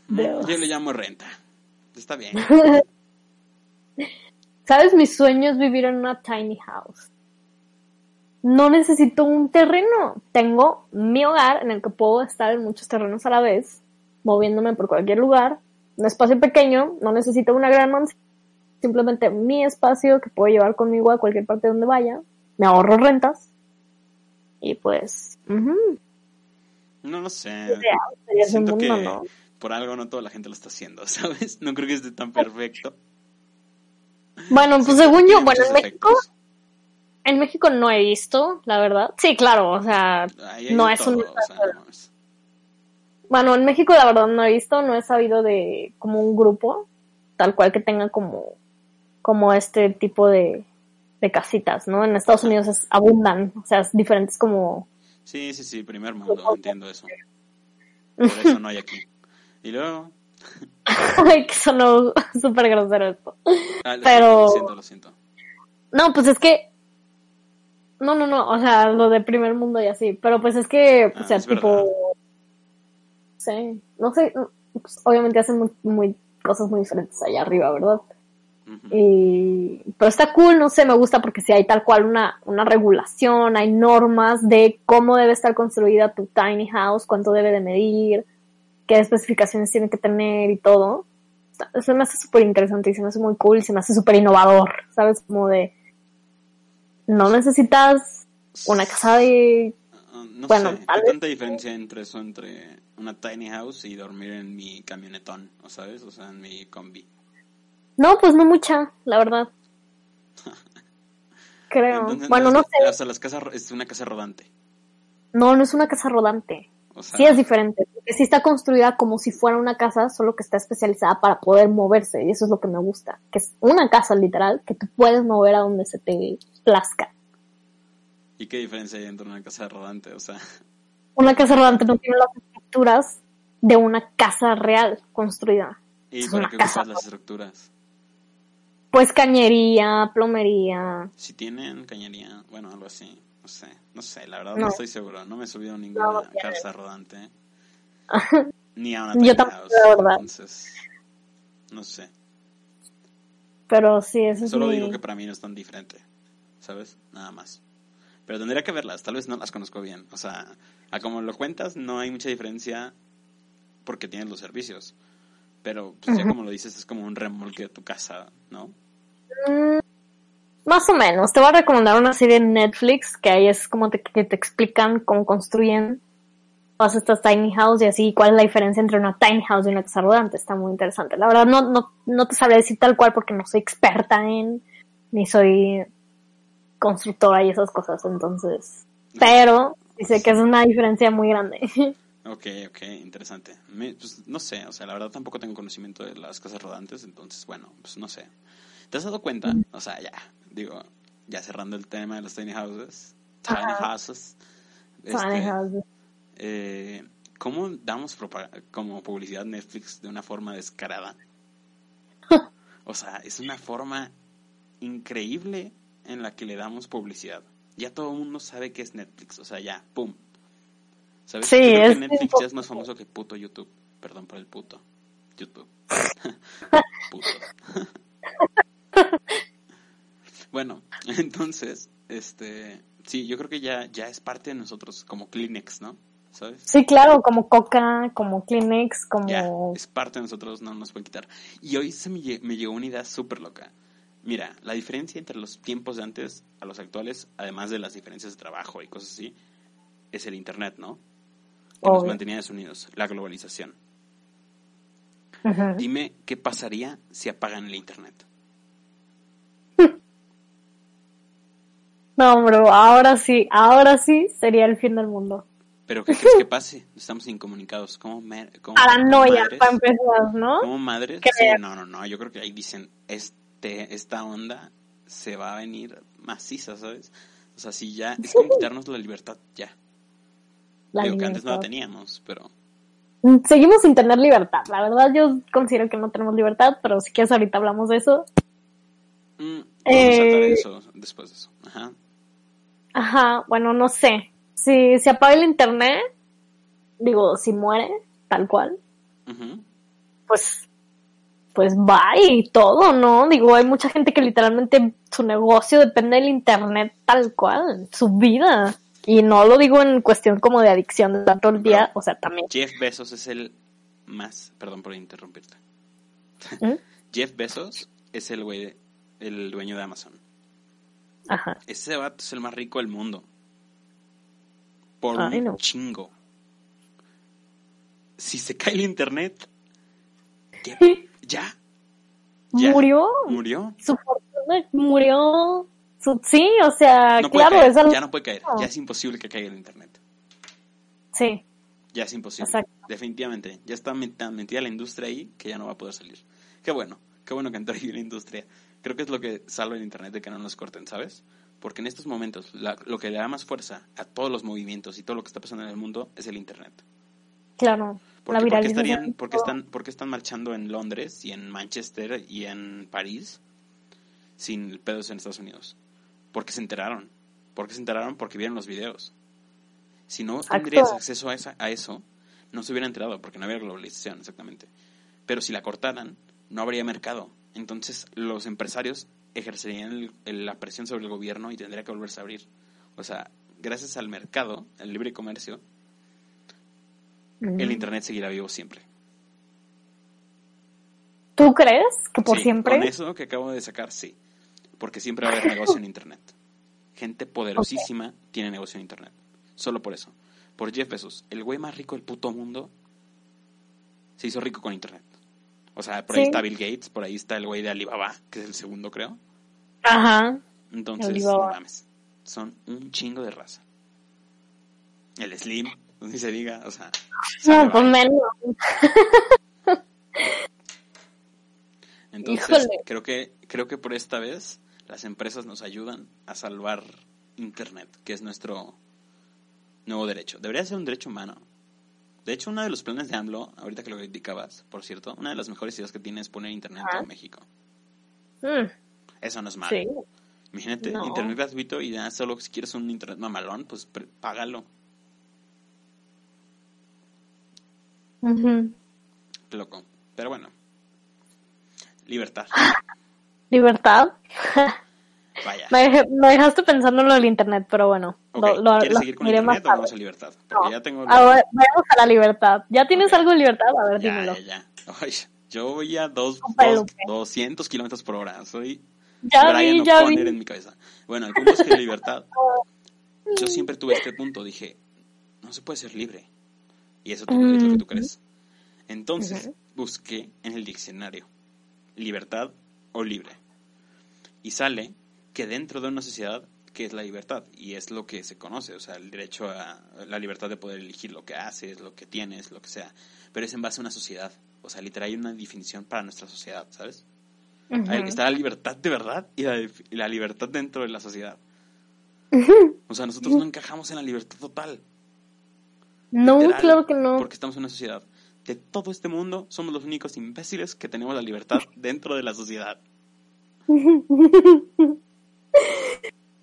Yo le llamo renta. Está bien. ¿Sabes? Mi sueño es vivir en una tiny house. No necesito un terreno. Tengo mi hogar en el que puedo estar en muchos terrenos a la vez, moviéndome por cualquier lugar. Un espacio pequeño, no necesito una gran mansión. Simplemente mi espacio que puedo llevar conmigo a cualquier parte donde vaya. Me ahorro rentas. Y pues, No lo sé. sería ese Siento mundo, que ¿no? por algo no toda la gente lo está haciendo, ¿sabes? No creo que esté tan perfecto. Bueno, pues según yo, bueno, en México, en México no he visto, la verdad. Sí, claro, o sea, no es un o sea, no mames. Bueno, en México la verdad no he visto, no he sabido de como un grupo tal cual que tenga como, como este tipo de, de casitas, ¿no? En Estados Unidos es, abundan, o sea, es diferentes como... Sí, sí, sí, primer mundo, entiendo eso. Por eso no hay aquí. Y luego... Ay, que sonó súper grosero esto. Ah, lo Pero- siento, lo siento, lo siento. No, pues es que... No, no, no, o sea, lo de primer mundo y así, pero pues es que, o Ah, sea, es tipo... verdad. Sí, no sé, pues, obviamente hacen muy, muy cosas muy diferentes allá arriba, ¿verdad? Y, pero está cool, no sé, me gusta porque si hay tal cual una, una regulación, hay normas de cómo debe estar construida tu tiny house, cuánto debe de medir, qué especificaciones tiene que tener y todo. Eso me hace súper interesante y se me hace muy cool y se me hace súper innovador, ¿sabes? Como de, no necesitas una casa de... Ah, No Bueno, sé, tal ¿qué vez- tanta diferencia entre eso, entre una tiny house y dormir en mi camionetón, ¿o sabes? O sea, en mi combi. No, pues no mucha, la verdad. Creo. Entonces, bueno, no sé. O sea, las casas, es una casa rodante. No, no es una casa rodante. O sea, Sí es diferente, porque sí está construida como si fuera una casa, solo que está especializada para poder moverse, y eso es lo que me gusta, que es una casa literal que tú puedes mover a donde se te plazca. ¿y qué diferencia hay entre una casa rodante? O sea, Una casa rodante no tiene las estructuras de una casa real construida. ¿y Es para qué ocupas las estructuras? Pues cañería, plomería. Si tienen cañería, bueno, algo así. No sé, no sé, la verdad no, No. estoy seguro. No me he subido a ninguna No, rodante. Ni a una Yo tampoco, la verdad. Entonces, no sé. Pero sí, eso es Solo mi- digo que para mí no es tan diferente, ¿sabes? Nada más. Pero tendría que verlas, tal vez no las conozco bien. O sea, a como lo cuentas, no hay mucha diferencia porque tienes los servicios. Pero, pues ya como lo dices, es como un remolque de tu casa, ¿no? Mm, Más o menos. Te voy a recomendar una serie en Netflix que ahí es como te, que te explican cómo construyen todas estas tiny house y así cuál es la diferencia entre una tiny house y una casa rodante. Está muy interesante. La verdad no, no, no te sabré decir tal cual porque no soy experta en, ni soy constructora y esas cosas, entonces. Pero sé que es una diferencia muy grande. Ok, ok, interesante. Pues, no sé, o sea, la verdad tampoco tengo conocimiento de las casas rodantes, entonces, bueno, pues no sé. ¿Te has dado cuenta? O sea, ya, digo, ya cerrando el tema de las tiny houses, tiny Ajá. houses, Tiny este, houses. eh, ¿cómo damos como publicidad Netflix de una forma descarada? O sea, es una forma increíble en la que le damos publicidad. Ya todo el mundo sabe que es Netflix, o sea, ya, pum. ¿Sabes? Sí, Creo que Netflix ya es más famoso que puto YouTube. Perdón por el puto. YouTube. puto. bueno, entonces, este, sí, yo creo que ya, ya es parte de nosotros, como Kleenex, ¿no? ¿Sabes? Sí, claro, como Coca, como Kleenex, como... Ya, es parte de nosotros, no nos pueden quitar. Y hoy se me, lle- me llegó una idea súper loca. Mira, la diferencia entre los tiempos de antes a los actuales, además de las diferencias de trabajo y cosas así, es el Internet, ¿no? Que nos mantenía unidos, la globalización. Dime qué pasaría si apagan el Internet. No, bro, ahora sí, ahora sí sería el fin del mundo. Pero ¿qué crees que pase? Estamos incomunicados. ¿Cómo, cómo- Paranoia, para empezar, ¿no? ¿Cómo madres? Sí, no, no, no. Yo creo que ahí dicen, este, esta onda se va a venir maciza, ¿sabes? O sea, si ya es como quitarnos la libertad, ya. La Digo que antes no la teníamos, pero Seguimos sin tener libertad. La verdad, yo considero que no tenemos libertad, pero si quieres ahorita hablamos de eso. mm, vamos a Eh, tratar eso después de eso. Ajá. Ajá, bueno, no sé. Si se apaga el internet, digo, si muere, tal cual, pues, pues va y todo, ¿no? Digo, hay mucha gente que literalmente su negocio depende del internet tal cual, su vida. Y no lo digo en cuestión como de adicción de tanto el día, o sea, también. Jeff Bezos es el más, perdón por interrumpirte. ¿Mm? Jeff Bezos es el güey, el dueño de Amazon. Ajá. Ese vato es el más rico del mundo. Por Ay, un no. chingo. Si se cae el internet, ¿qué? ya, Ya. Murió, murió. su fortuna murió. Su, sí, o sea, No puede claro, caer, es algo. ya no puede caer. Ya es imposible que caiga el internet. Sí, Ya es imposible. Exacto. Definitivamente. Ya está tan metida la industria ahí que ya no va a poder salir. Qué bueno. Qué bueno que entró ahí la industria. Creo que es lo que salva el internet de que no nos corten, ¿sabes? Porque en estos momentos la- lo que le da más fuerza a todos los movimientos y todo lo que está pasando en el mundo es el internet. claro. ¿Por la estarían, por qué están, por qué están marchando en Londres y en Manchester y en París sin pedos en Estados Unidos? Porque se enteraron. ¿Por qué se enteraron? Porque vieron los videos. Si no tendrías acceso a, esa- a eso, no se hubiera enterado porque no había globalización, exactamente. Pero si la cortaran, no habría mercado. Entonces los empresarios ejercerían el- el- la presión sobre el gobierno y tendría que volverse a abrir. O sea, gracias al mercado, al libre comercio, el Internet seguirá vivo siempre. ¿Tú crees que por Sí, siempre? Con eso que acabo de sacar, sí. Porque siempre va a haber negocio en Internet. Gente poderosísima tiene negocio en Internet. Solo por eso. Por Jeff Bezos, el güey más rico del puto mundo, se hizo rico con Internet. O sea, por ahí Sí. está Bill Gates, por ahí está el güey de Alibaba, que es el segundo, creo. Ajá. Entonces, Alibaba. no mames. Son un chingo de raza. El Slim, ni se diga, o sea. No, pues menos. Entonces, Híjole. creo que creo que por esta vez las empresas nos ayudan a salvar internet, que es nuestro nuevo derecho. Debería ser un derecho humano. De hecho, uno de los planes de AMLO, ahorita que lo criticabas, por cierto, una de las mejores ideas que tiene es poner internet en todo México. Mm, Eso no es malo. sí. Imagínate, No. internet gratuito y ya solo si quieres un internet mamalón, pues págalo. Loco. Pero bueno. Libertad. Libertad. Vaya. Me, dej- me dejaste pensando en lo del internet, pero bueno. Ok, lo, lo- ¿Quieres lo seguir con más internet o vamos a libertad? Porque No. ya tengo... Vamos a la libertad. ¿Ya tienes algo de libertad? A ver, Ya, dímelo. ya, ya. Ay, yo voy a dos, dos- Lupe. 200 kilómetros por hora. Soy Ya Brian vi, ya vi. en mi cabeza. Bueno, el punto es que la libertad. Yo siempre tuve este punto. Dije, no se puede ser libre. Y eso tú- es lo que tú Mm. crees. Entonces busqué en el diccionario libertad o libre. Y sale que dentro de una sociedad, ¿qué es la libertad? Y es lo que se conoce, o sea, el derecho a la libertad de poder elegir lo que haces, lo que tienes, lo que sea. Pero es en base a una sociedad. O sea, literal hay una definición para nuestra sociedad, ¿sabes? Ujú. Ahí Está la libertad de verdad y la, def- y la libertad dentro de la sociedad. O sea, nosotros no encajamos en la libertad total. No, literal, claro que no. Porque estamos en una sociedad. de todo este mundo, somos los únicos imbéciles que tenemos la libertad dentro de la sociedad.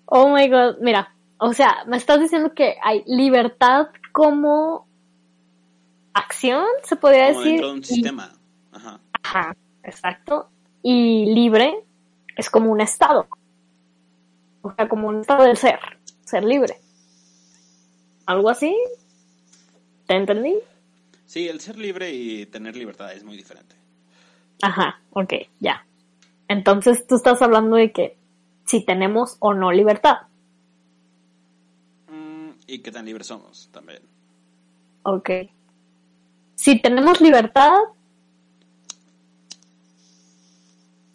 Oh my god, mira, o sea, me estás diciendo que hay libertad como acción, se podría Como decir. dentro de un sistema. Ajá. Ajá, exacto. Y libre es como un estado. O sea, como un estado del ser, ser libre. ¿Algo así? ¿Te entendí? Sí, el ser libre y tener libertad es muy diferente. Ajá, ok, ya. Entonces tú estás hablando de que si tenemos o no libertad. Mm, y qué tan libres somos también. Ok. Si tenemos libertad,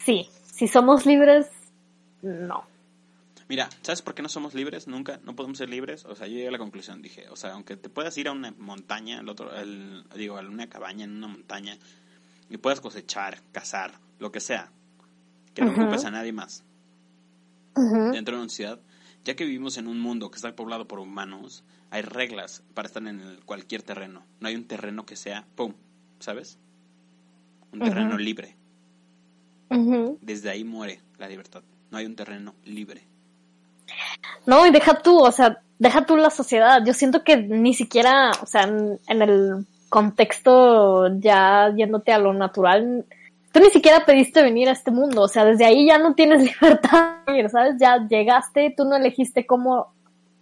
sí. Si somos libres, no. Mira, ¿sabes por qué no somos libres? Nunca, no podemos ser libres. O sea, yo llegué a la conclusión, dije, o sea, aunque te puedas ir a una montaña, al otro, al- digo, a una cabaña en una montaña, y puedas cosechar, cazar, lo que sea, que no Ujú. ocupes a nadie más Dentro de una ciudad, ya que vivimos en un mundo que está poblado por humanos, hay reglas para estar en el- cualquier terreno. No hay un terreno que sea, ¡pum! ¿Sabes? Un terreno libre. Desde ahí muere la libertad. No hay un terreno libre. No, y deja tú, o sea, deja tú la sociedad. Yo siento que ni siquiera, o sea, en, en el contexto ya yéndote a lo natural, tú ni siquiera pediste venir a este mundo. O sea, desde ahí ya no tienes libertad, ¿sabes? Ya llegaste, tú no elegiste cómo,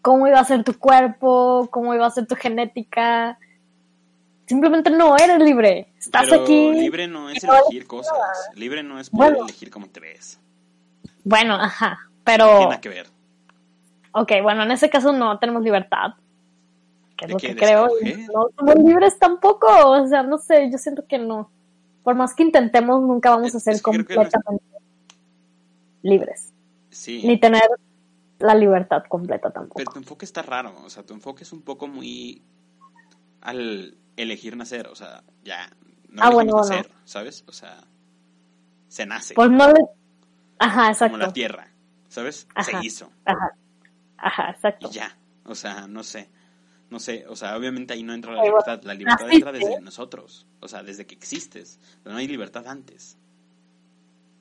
cómo iba a ser tu cuerpo, cómo iba a ser tu genética. Simplemente no eres libre. Estás Pero aquí. libre no es no elegir cosas. Libre no es poder Bueno. elegir cómo te ves. Bueno, ajá. No tiene Pero, nada que ver. ok, bueno, en ese caso no tenemos libertad. Que es ¿De lo que ¿De creo. No somos libres tampoco. O sea, no sé, yo siento que no. Por más que intentemos, nunca vamos a ser es que no completamente libres. Sí. Ni tener la libertad completa tampoco. Pero tu enfoque está raro. O sea, tu enfoque es un poco muy al elegir nacer. O sea, ya. No Ah, bueno, bueno. nacer, ¿sabes? O sea, se nace. Pues no le... Ajá, exacto. como la tierra. ¿Sabes? Ajá. Se hizo. Ajá, ajá, exacto. Y ya. O sea, no sé. No sé, o sea, obviamente ahí no entra la libertad. La libertad entra desde nosotros. O sea, desde que existes. Pero no hay libertad antes.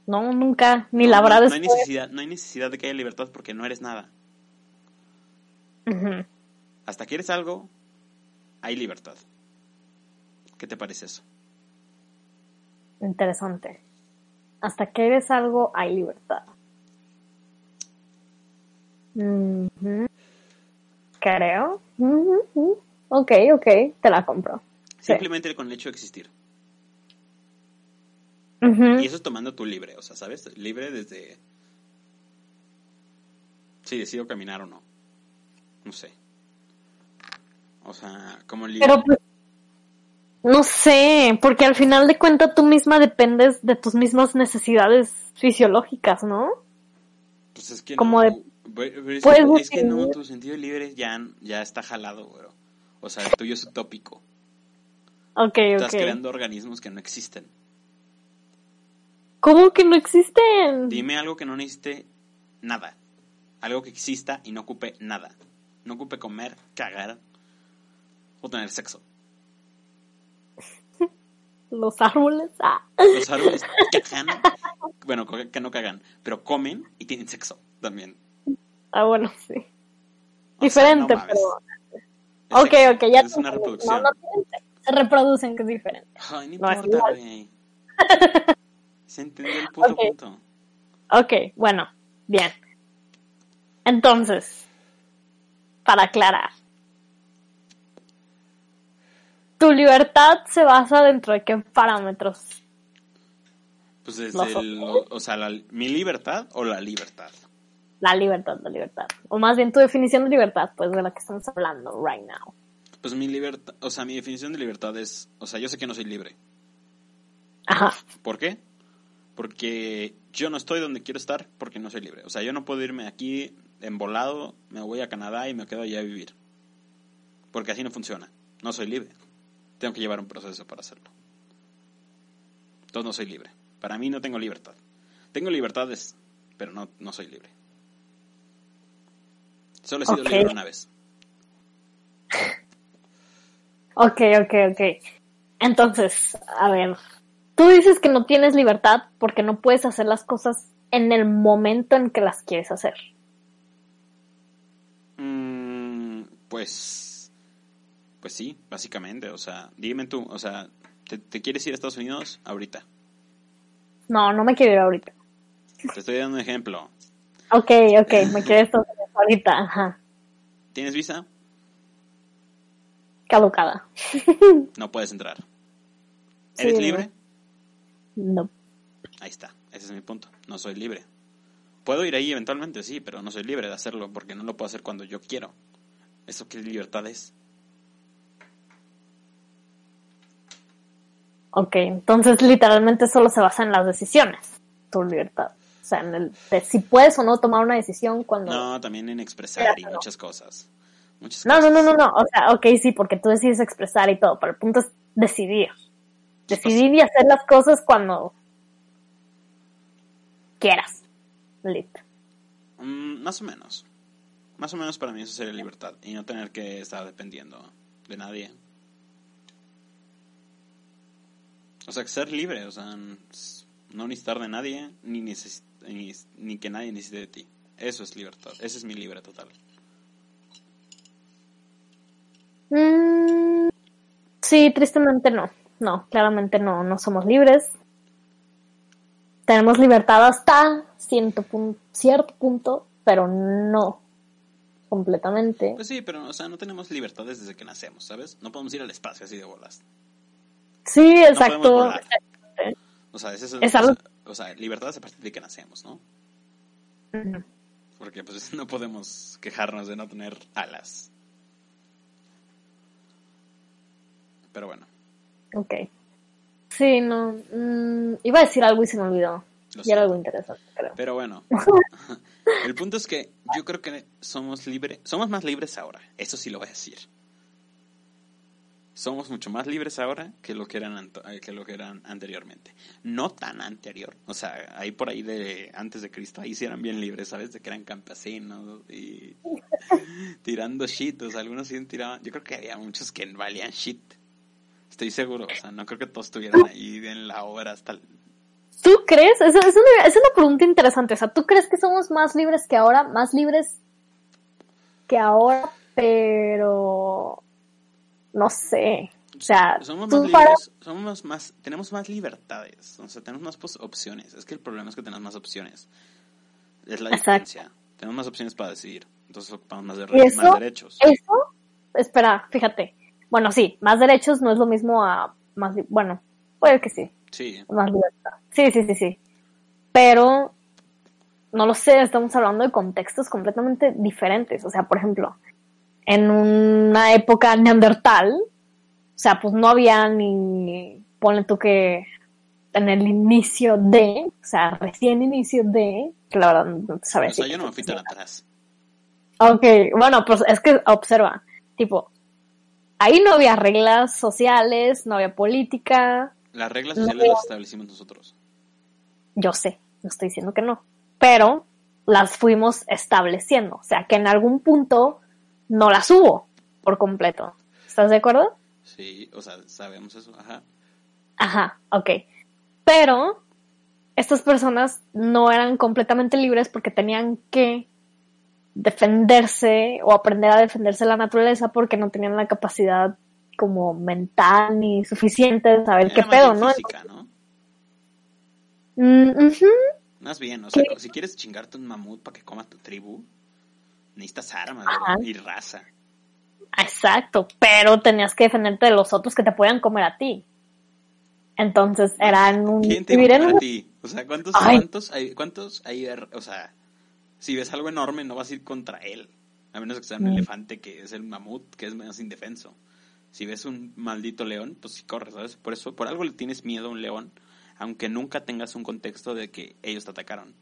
No, nunca. Ni No, la habrá no, no hay necesidad, no hay necesidad de que haya libertad porque no eres nada. Hasta que eres algo, hay libertad. ¿Qué te parece eso? Interesante. Hasta que eres algo, hay libertad. Ujú. Creo. Ujú, ujú. Ok, ok, te la compro. Sí. Simplemente con el hecho de existir. Y eso es tomando tu libre, o sea, ¿sabes? Libre desde... Si decido caminar o no. No sé. O sea, como libre. Pero pues, no sé, porque al final de cuentas tú misma dependes de tus mismas necesidades fisiológicas, ¿no? Pues es que como no. de- Pero- pero es, puedes que, es que no, tu sentido libre ya, ya está jalado, bro. O sea, el tuyo es utópico. Ok, Estás creando organismos que no existen. ¿Cómo que no existen? Dime algo que no necesite nada. Algo que exista y no ocupe nada. No ocupe comer, cagar o tener sexo. Los árboles. Ah. Los árboles cagan. Bueno, que no cagan, pero comen y tienen sexo también. Ah, bueno, sí. O sea, Diferente, no mames. pero. Ok, ok, ya. Es te una reproducción. No, no Se reproducen, que es diferente. Ay, no importa, güey. Se entendió el puto Ok. punto. Ok, bueno, bien. Entonces, para aclarar, tu libertad se basa dentro de qué parámetros. Pues desde el, o sea, la- mi libertad o la libertad. La libertad, la libertad. O más bien tu definición de libertad, pues de la que estamos hablando right now. Pues mi libertad, o sea, mi definición de libertad es, o sea, yo sé que no soy libre. Ajá. ¿Por qué? Porque yo no estoy donde quiero estar porque no soy libre. O sea, yo no puedo irme aquí embolado, me voy a Canadá y me quedo allá a vivir. Porque así no funciona. No soy libre. Tengo que llevar un proceso para hacerlo. Entonces no soy libre. Para mí no tengo libertad. Tengo libertades, pero no, no soy libre. Solo he sido Ok. libre una vez. Ok, ok, ok. Entonces, a ver, tú dices que no tienes libertad porque no puedes hacer las cosas en el momento en que las quieres hacer. Mm, pues, pues sí, básicamente. O sea, dime tú, o sea, ¿te, te quieres ir a Estados Unidos ahorita? No, no me quiero ir ahorita. Te estoy dando un ejemplo. Ok, ok, me quiero esto ahorita, ajá. ¿Tienes visa? Caducada. No puedes entrar. ¿Eres libre? No. Ahí está, ese es mi punto. No soy libre. Puedo ir ahí eventualmente, sí, pero no soy libre de hacerlo porque no lo puedo hacer cuando yo quiero. ¿Eso qué libertad es? Ok, entonces literalmente solo se basa en las decisiones, tu libertad. O sea, en el de si puedes o no tomar una decisión cuando... No, también en expresar y muchas cosas. Muchas No, no, cosas. no, no, no. O sea, ok, sí, porque tú decides expresar y todo, pero el punto es decidir. Decidir y hacer las cosas cuando quieras. Lit. Mm, más o menos. Más o menos para mí eso sería libertad y no tener que estar dependiendo de nadie. O sea, ser libre, o sea, no necesitar de nadie ni, neces- ni, ni que nadie necesite de ti. Eso es libertad, ese es mi libre total. Mm, sí, tristemente no. No, claramente no, no somos libres. Tenemos libertad hasta cierto, pun- cierto punto, pero no completamente. Pues sí, pero o sea, no tenemos libertades desde que nacemos, ¿sabes? No podemos ir al espacio así de bolas. Sí, exacto. O sea, ese es, Es o algo- sea, o sea, libertades a partir de que nacemos, ¿no? Porque pues no podemos quejarnos de no tener alas. Pero bueno, Ok. Sí, no. mm, iba a decir algo y se me olvidó. lo Y era algo interesante, creo. Pero bueno, el punto es que yo creo que somos libres, somos más libres ahora, eso sí lo voy a decir. Somos mucho más libres ahora que lo que eran eh, que lo que eran anteriormente. No tan anterior, o sea, ahí por ahí de antes de Cristo, ahí sí eran bien libres, ¿sabes? De que eran campesinos y tirando shit, o sea, algunos sí tiraban, yo creo que había muchos que valían shit. Estoy seguro, o sea, no creo que todos estuvieran ahí en la obra hasta el- ¿Tú crees? Es, es, una, es una pregunta interesante. O sea, ¿tú crees que somos más libres que ahora? Más libres que ahora, pero no sé. O sea, Somos tú más para... libres, somos más, tenemos más libertades, o sea, tenemos más opciones. Es que el problema es que tenemos más opciones. Es la Exacto. diferencia. Tenemos más opciones para decidir, entonces ocupamos más, de- ¿Y eso? más derechos. Eso, espera, fíjate. Bueno, sí, más derechos no es lo mismo a más... Bueno, puede que sí. Sí, Más libertad. Sí, sí, sí, sí. Pero, no lo sé, estamos hablando de contextos completamente diferentes. O sea, por ejemplo, en una época neandertal, o sea, pues no había ni, ponle tú que en el inicio de, o sea, recién inicio de, que la verdad no sabré o sea, yo no me fui tan atrás. Ok, bueno, pues es que observa, tipo, ahí no había reglas sociales, no había política, Las reglas No sociales las establecimos nosotros. yo sé, no estoy diciendo que no, pero las fuimos estableciendo, o sea que en algún punto no las hubo por completo. ¿Estás de acuerdo? Sí, o sea, sabemos eso, ajá. Ajá, ok. Pero estas personas no eran completamente libres porque tenían que defenderse o aprender a defenderse de la naturaleza porque no tenían la capacidad como mental ni suficiente de saber qué Era pedo, ¿no? física, ¿no? Mm. Más bien, o sea, ¿Qué? si quieres chingarte un mamut para que coma tu tribu, necesitas armas y raza. Exacto, pero tenías que defenderte de los otros que te podían comer a ti. Entonces eran un ¿Quién te comer un- a ti? O sea, ¿cuántos, Ay. cuántos hay, cuántos hay, o sea, si ves algo enorme no vas a ir contra él, a menos que sea un Mm. elefante que es el mamut, que es menos indefenso. Si ves un maldito león, pues sí corres, ¿sabes? Por eso, por algo le tienes miedo a un león, aunque nunca tengas un contexto de que ellos te atacaron.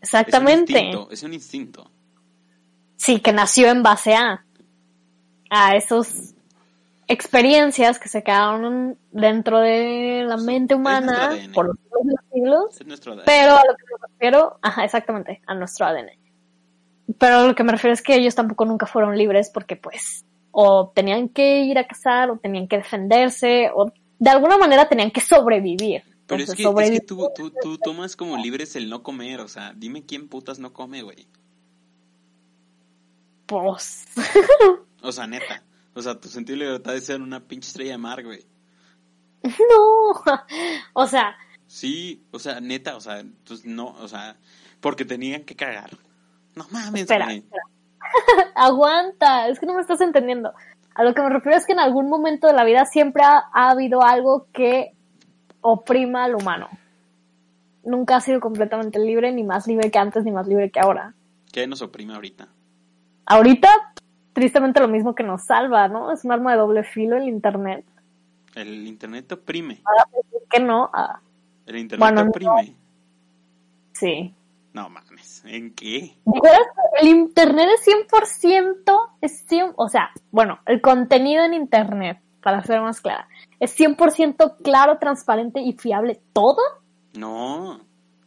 Exactamente. Es un instinto, es un instinto. Sí, que nació en base a a esas experiencias que se quedaron dentro de la mente humana por los siglos pero a lo que me refiero, ajá, exactamente, a nuestro ADN. Pero a lo que me refiero es que ellos tampoco nunca fueron libres porque pues o tenían que ir a cazar o tenían que defenderse o de alguna manera tenían que sobrevivir. Pero es que, es que tú, tú, tú tomas como libres el no comer, o sea, dime quién putas no come, güey. Pues, O sea, neta. O sea, tu sentido de libertad es ser una pinche estrella de mar, güey. no. O sea, Sí, o sea, neta, o sea, entonces no, o sea, porque tenían que cagar. No mames, espera, güey. espera. Aguanta, es que no me estás entendiendo. A lo que me refiero es que en algún momento de la vida siempre ha, ha habido algo que oprima al humano. Nunca ha sido completamente libre, ni más libre que antes, ni más libre que ahora. ¿Qué nos oprime ahorita? Ahorita, tristemente lo mismo que nos salva, ¿no? Es un arma de doble filo el internet. El internet te oprime. que no? Ah, El internet Bueno, te no. oprime. sí. No mames, ¿en qué? El internet es 100%, es 100, o sea, bueno, el contenido en internet, para ser más clara, es 100% claro, transparente y fiable todo. No,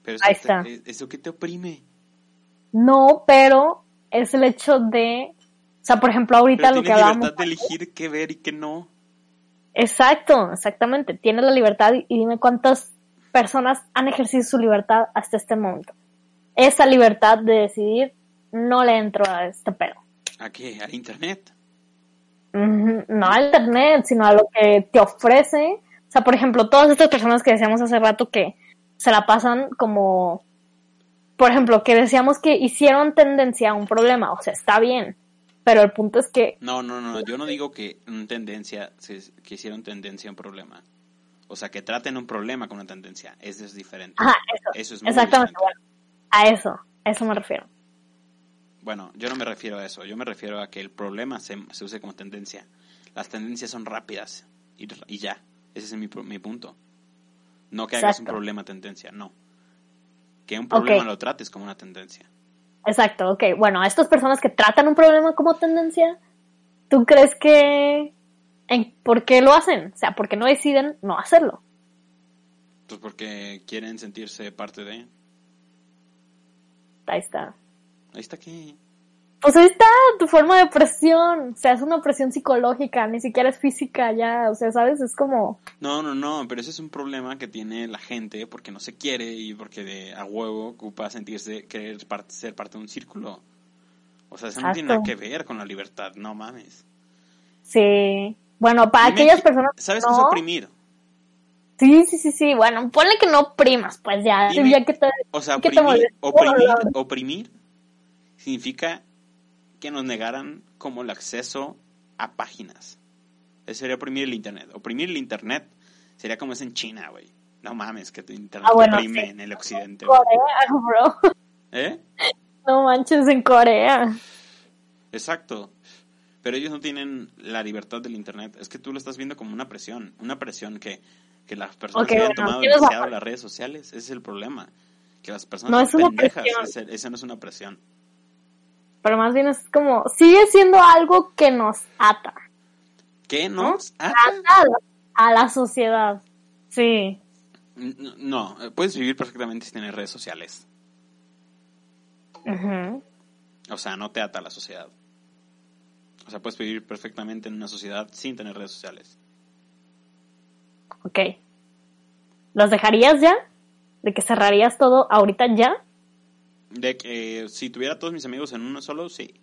pero eso, Ahí está. eh, ¿eso qué te oprime? No, pero es el hecho de, o sea, por ejemplo, ahorita Pero lo que tienes hablábamos. libertad de elegir qué ver y qué no. Exacto, exactamente. Tienes la libertad y dime cuántas personas han ejercido su libertad hasta este momento. Esa libertad de decidir no le entro a este pedo. ¿A qué? ¿A internet? No al internet, sino a lo que te ofrece. O sea, por ejemplo, todas estas personas que decíamos hace rato que se la pasan como, por ejemplo, que decíamos que hicieron tendencia a un problema. O sea, está bien. Pero el punto es que, No, no, no, yo no digo que tendencia, que hicieron tendencia a un problema. O sea, que traten un problema con una tendencia. Eso es diferente. ajá, eso. Eso es muy exactamente. diferente. Bueno, a eso, a eso me refiero. Bueno, yo no me refiero a eso. Yo me refiero a que el problema se, se use como tendencia. Las tendencias son rápidas y, y ya. Ese es mi, mi punto. No que hagas un problema tendencia, no. Que un problema lo trates como una tendencia. Exacto, ok. Bueno, a estas personas que tratan un problema como tendencia, ¿tú crees que... En, ¿Por qué lo hacen? O sea, ¿por qué no deciden no hacerlo? Pues porque quieren sentirse parte de... Ahí está. Ahí está aquí. Pues ahí está tu forma de opresión. O sea, es una opresión psicológica, ni siquiera es física ya. O sea, ¿sabes? Es como... No, no, no, pero ese es un problema que tiene la gente porque no se quiere y porque de a huevo ocupa sentirse, querer ser parte de un círculo. O sea, eso no tiene nada que ver con la libertad, no mames. Sí. Bueno, para Dime aquellas que- personas... ¿Sabes no, qué es oprimir? Sí, sí, sí, sí. Bueno, ponle que no oprimas, pues ya. Dime- ya que te... O sea, ¿Qué te oprimir, oprimir significa que nos negaran como el acceso a páginas. Eso sería oprimir el internet. Oprimir el internet sería como es en China, güey. No mames, que tu internet Ah, bueno, oprime sí. en el occidente. güey. Corea, bro. ¿Eh? No manches, en Corea. Exacto. Pero ellos no tienen la libertad del internet. Es que tú lo estás viendo como una presión. Una presión que, que las personas que han bueno, tomado demasiado las redes sociales. Ese es el problema. Que las personas No son es pendejas. Ese- no es una presión. Pero más bien es como... Sigue siendo algo que nos ata. ¿Qué nos ata? Ata a la, a la sociedad. Sí. No, puedes vivir perfectamente sin tener redes sociales. Ujú. O sea, no te ata a la sociedad. O sea, puedes vivir perfectamente en una sociedad sin tener redes sociales. Ok. ¿Los dejarías ya? ¿De que cerrarías todo ahorita ya? De que si tuviera todos mis amigos en uno solo, sí.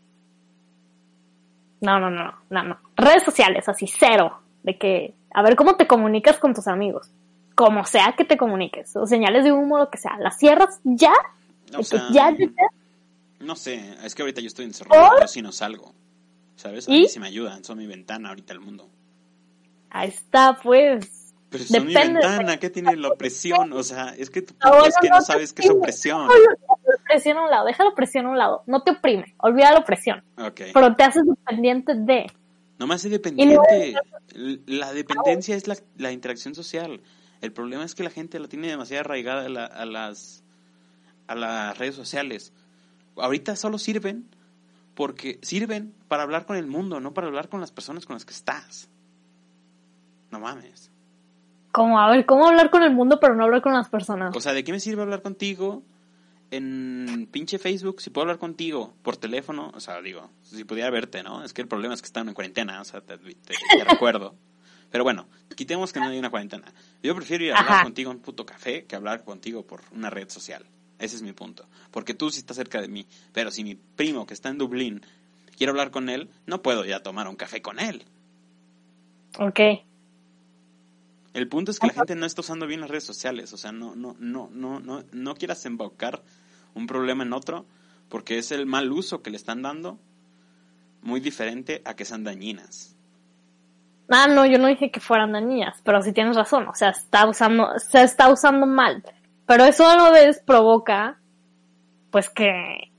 No, no, no, no, no. Redes sociales, así, cero. De que, a ver cómo te comunicas con tus amigos. Como sea que te comuniques. O señales de humo, lo que sea. ¿Las cierras ya? O De sea, ya, ya, no sé, es que ahorita yo estoy encerrado, ¿Por? yo sí no salgo. ¿Sabes? A ¿Y? mí sí me ayudan, son mi ventana ahorita al mundo. Ahí está, pues. Pero son mi Depende. ventana, ¿qué tiene la opresión? O sea, es que que no no te sabes qué es opresión. La opresión a un lado, deja la opresión a un lado. No te oprime, olvida la opresión. Pero te haces dependiente de. No me hace dependiente. La dependencia es la, la interacción social. El problema es que la gente la tiene demasiado arraigada a, la- a las, a las redes sociales. Ahorita solo sirven porque sirven para hablar con el mundo, no para hablar con las personas con las que estás. No mames. Como, a ver, ¿cómo hablar con el mundo pero no hablar con las personas? O sea, ¿de qué me sirve hablar contigo en pinche Facebook si puedo hablar contigo por teléfono? O sea, digo, si pudiera verte, ¿no? Es que el problema es que están en cuarentena, o sea, te, te- te recuerdo. Pero bueno, quitemos que no hay una cuarentena. Yo prefiero ir a hablar Ajá. contigo en un puto café que hablar contigo por una red social. Ese es mi punto. Porque tú sí estás cerca de mí. Pero si mi primo que está en Dublín quiero hablar con él, no puedo ya tomar un café con él. Ok. El punto es que la gente no está usando bien las redes sociales. O sea, no, no, no, no, no, no quieras embaucar un problema en otro porque es el mal uso que le están dando muy diferente a que sean dañinas. Ah, no, yo no dije que fueran dañinas, pero sí tienes razón, o sea, está usando, se está usando mal. Pero eso a la vez provoca, pues que,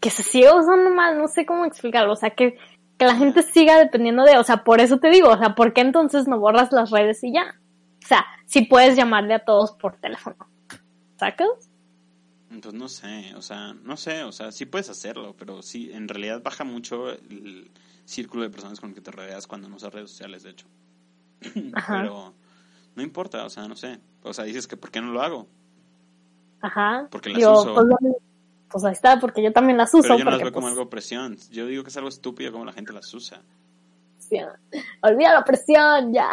que se siga usando mal, no sé cómo explicarlo, o sea, que, que la gente siga dependiendo de, o sea, por eso te digo, o sea, ¿por qué entonces no borras las redes y ya? O sea, si puedes llamarle a todos por teléfono. ¿Sacas? Pues no sé, o sea, no sé, o sea, sí puedes hacerlo, pero sí, en realidad baja mucho el círculo de personas con el que te rodeas cuando no usas redes sociales, de hecho. Ajá. Pero no importa, o sea, no sé. O sea, dices que ¿por qué no lo hago? Ajá. Porque las Yo, uso. Pues, lo- pues ahí está, porque yo también las uso. Pero yo no las porque, veo como pues, algo presión. Yo digo que es algo estúpido como la gente las usa. Olvida la presión, ya.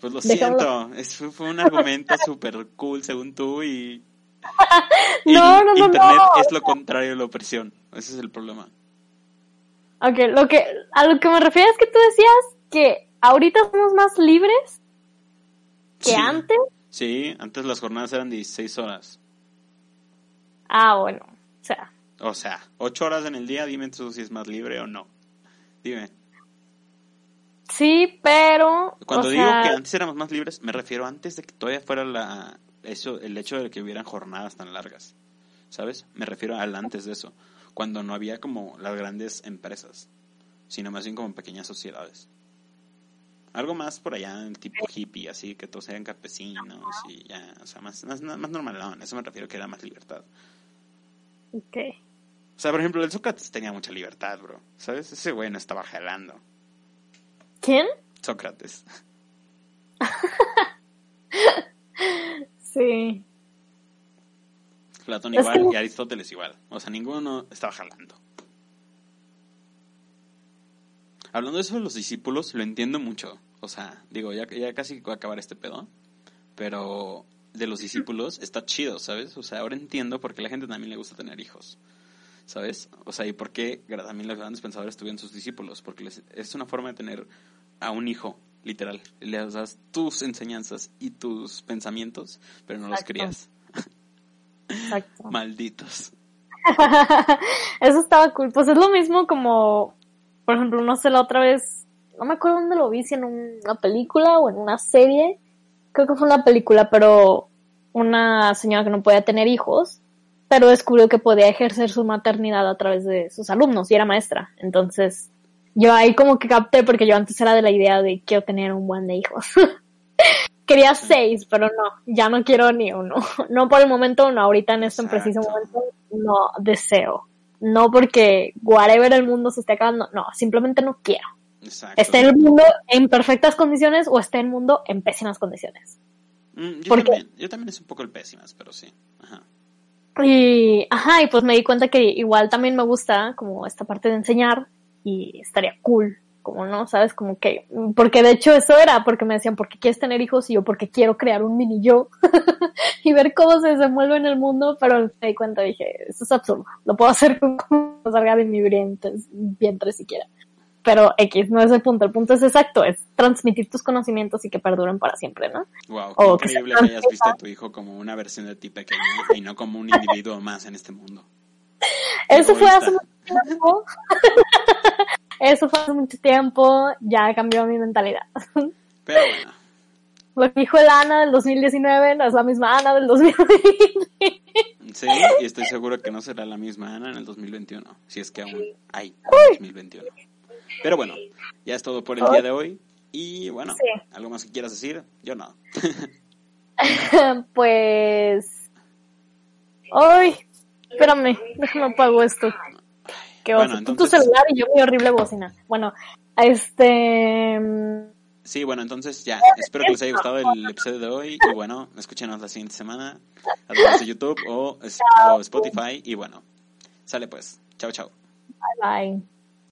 Pues lo Dejámoslo. siento, es, fue, fue un argumento súper cool según tú y... y No, no, no, Internet no. es lo contrario de la opresión. Ese es el problema. Ok, lo que, a lo que me refiero es que tú decías que ahorita somos más libres que Sí. antes. Sí, antes las jornadas eran 16 horas. Ah, bueno, o sea, O sea, 8 horas en el día, dime tú si es más libre o no. Dime. sí, pero, Cuando o digo sea, que antes éramos más libres, me refiero antes de que todavía fuera la eso el hecho de que hubieran jornadas tan largas. ¿Sabes? Me refiero al antes de eso, cuando no había como las grandes empresas, sino más bien como pequeñas sociedades. Algo más por allá, tipo hippie, así que todos eran campesinos y ya, o sea, más, más, más normal, eso me refiero que era más libertad. Ok. O sea, por ejemplo, el Sócrates tenía mucha libertad, bro. ¿Sabes? Ese güey no estaba jalando. ¿Quién? Sócrates. Sí, Platón igual que- y Aristóteles igual. O sea, ninguno estaba jalando. Hablando de eso de los discípulos, lo entiendo mucho. O sea, digo, ya, ya casi voy a acabar este pedo. Pero de los discípulos está chido, ¿sabes? O sea, ahora entiendo por qué a la gente también le gusta tener hijos. ¿Sabes? O sea, y por qué también los grandes pensadores tuvieron sus discípulos. Porque les- es una forma de tener a un hijo, literal. Le das tus enseñanzas y tus pensamientos, pero no los crías. exacto. Malditos. Eso estaba cool. Pues es lo mismo como, por ejemplo, no sé, la otra vez, no me acuerdo dónde lo vi, si en una película o en una serie. Creo que fue una película, pero una señora que no podía tener hijos, pero descubrió que podía ejercer su maternidad a través de sus alumnos y era maestra. Entonces, yo ahí como que capté porque yo antes era de la idea de quiero tener un buen de hijos. Quería seis, pero no, ya no quiero ni uno. No por el momento, no, ahorita en este preciso momento no deseo. No porque whatever el mundo se esté acabando, no, simplemente no quiero. Exacto. Esté el mundo en perfectas condiciones o esté el mundo en pésimas condiciones. Mm, yo, porque- también, yo también es un poco el pésimas, pero sí. Ajá. Y, ajá, y pues me di cuenta que igual también me gusta como esta parte de enseñar y estaría cool, como no, sabes, como que, porque de hecho eso era, porque me decían, ¿por qué quieres tener hijos? Y yo, porque quiero crear un mini yo y ver cómo se desenvuelve en el mundo, pero me di cuenta, dije, esto es absurdo, lo puedo hacer con no salga de mi vientre, vientre siquiera. Pero X, no es el punto, el punto es exacto, es transmitir tus conocimientos y que perduren para siempre, ¿no? Wow, qué O increíble que hayas visto a tu hijo como una versión de ti pequeño y no como un individuo más en este mundo. Eso fue hace mucho tiempo. Eso fue hace mucho tiempo. Ya cambió mi mentalidad. Pero bueno, Lo que dijo el Ana del 2019 no es la misma Ana del 2020. sí, y estoy seguro que no será la misma Ana en el 2021, si es que aún hay 2021. Pero bueno, ya es todo por el día de hoy. Y bueno, Sí. ¿algo más que quieras decir? Yo no. pues. Ay, espérame, déjame apago esto. Qué Bueno. Tú tu entonces- celular y yo mi horrible bocina. Bueno, este. Sí, bueno, entonces ya, espero que les haya gustado el episodio de hoy y bueno, escúchenos la siguiente semana a través de YouTube o, o Spotify y bueno, sale pues, chao chao. Bye bye.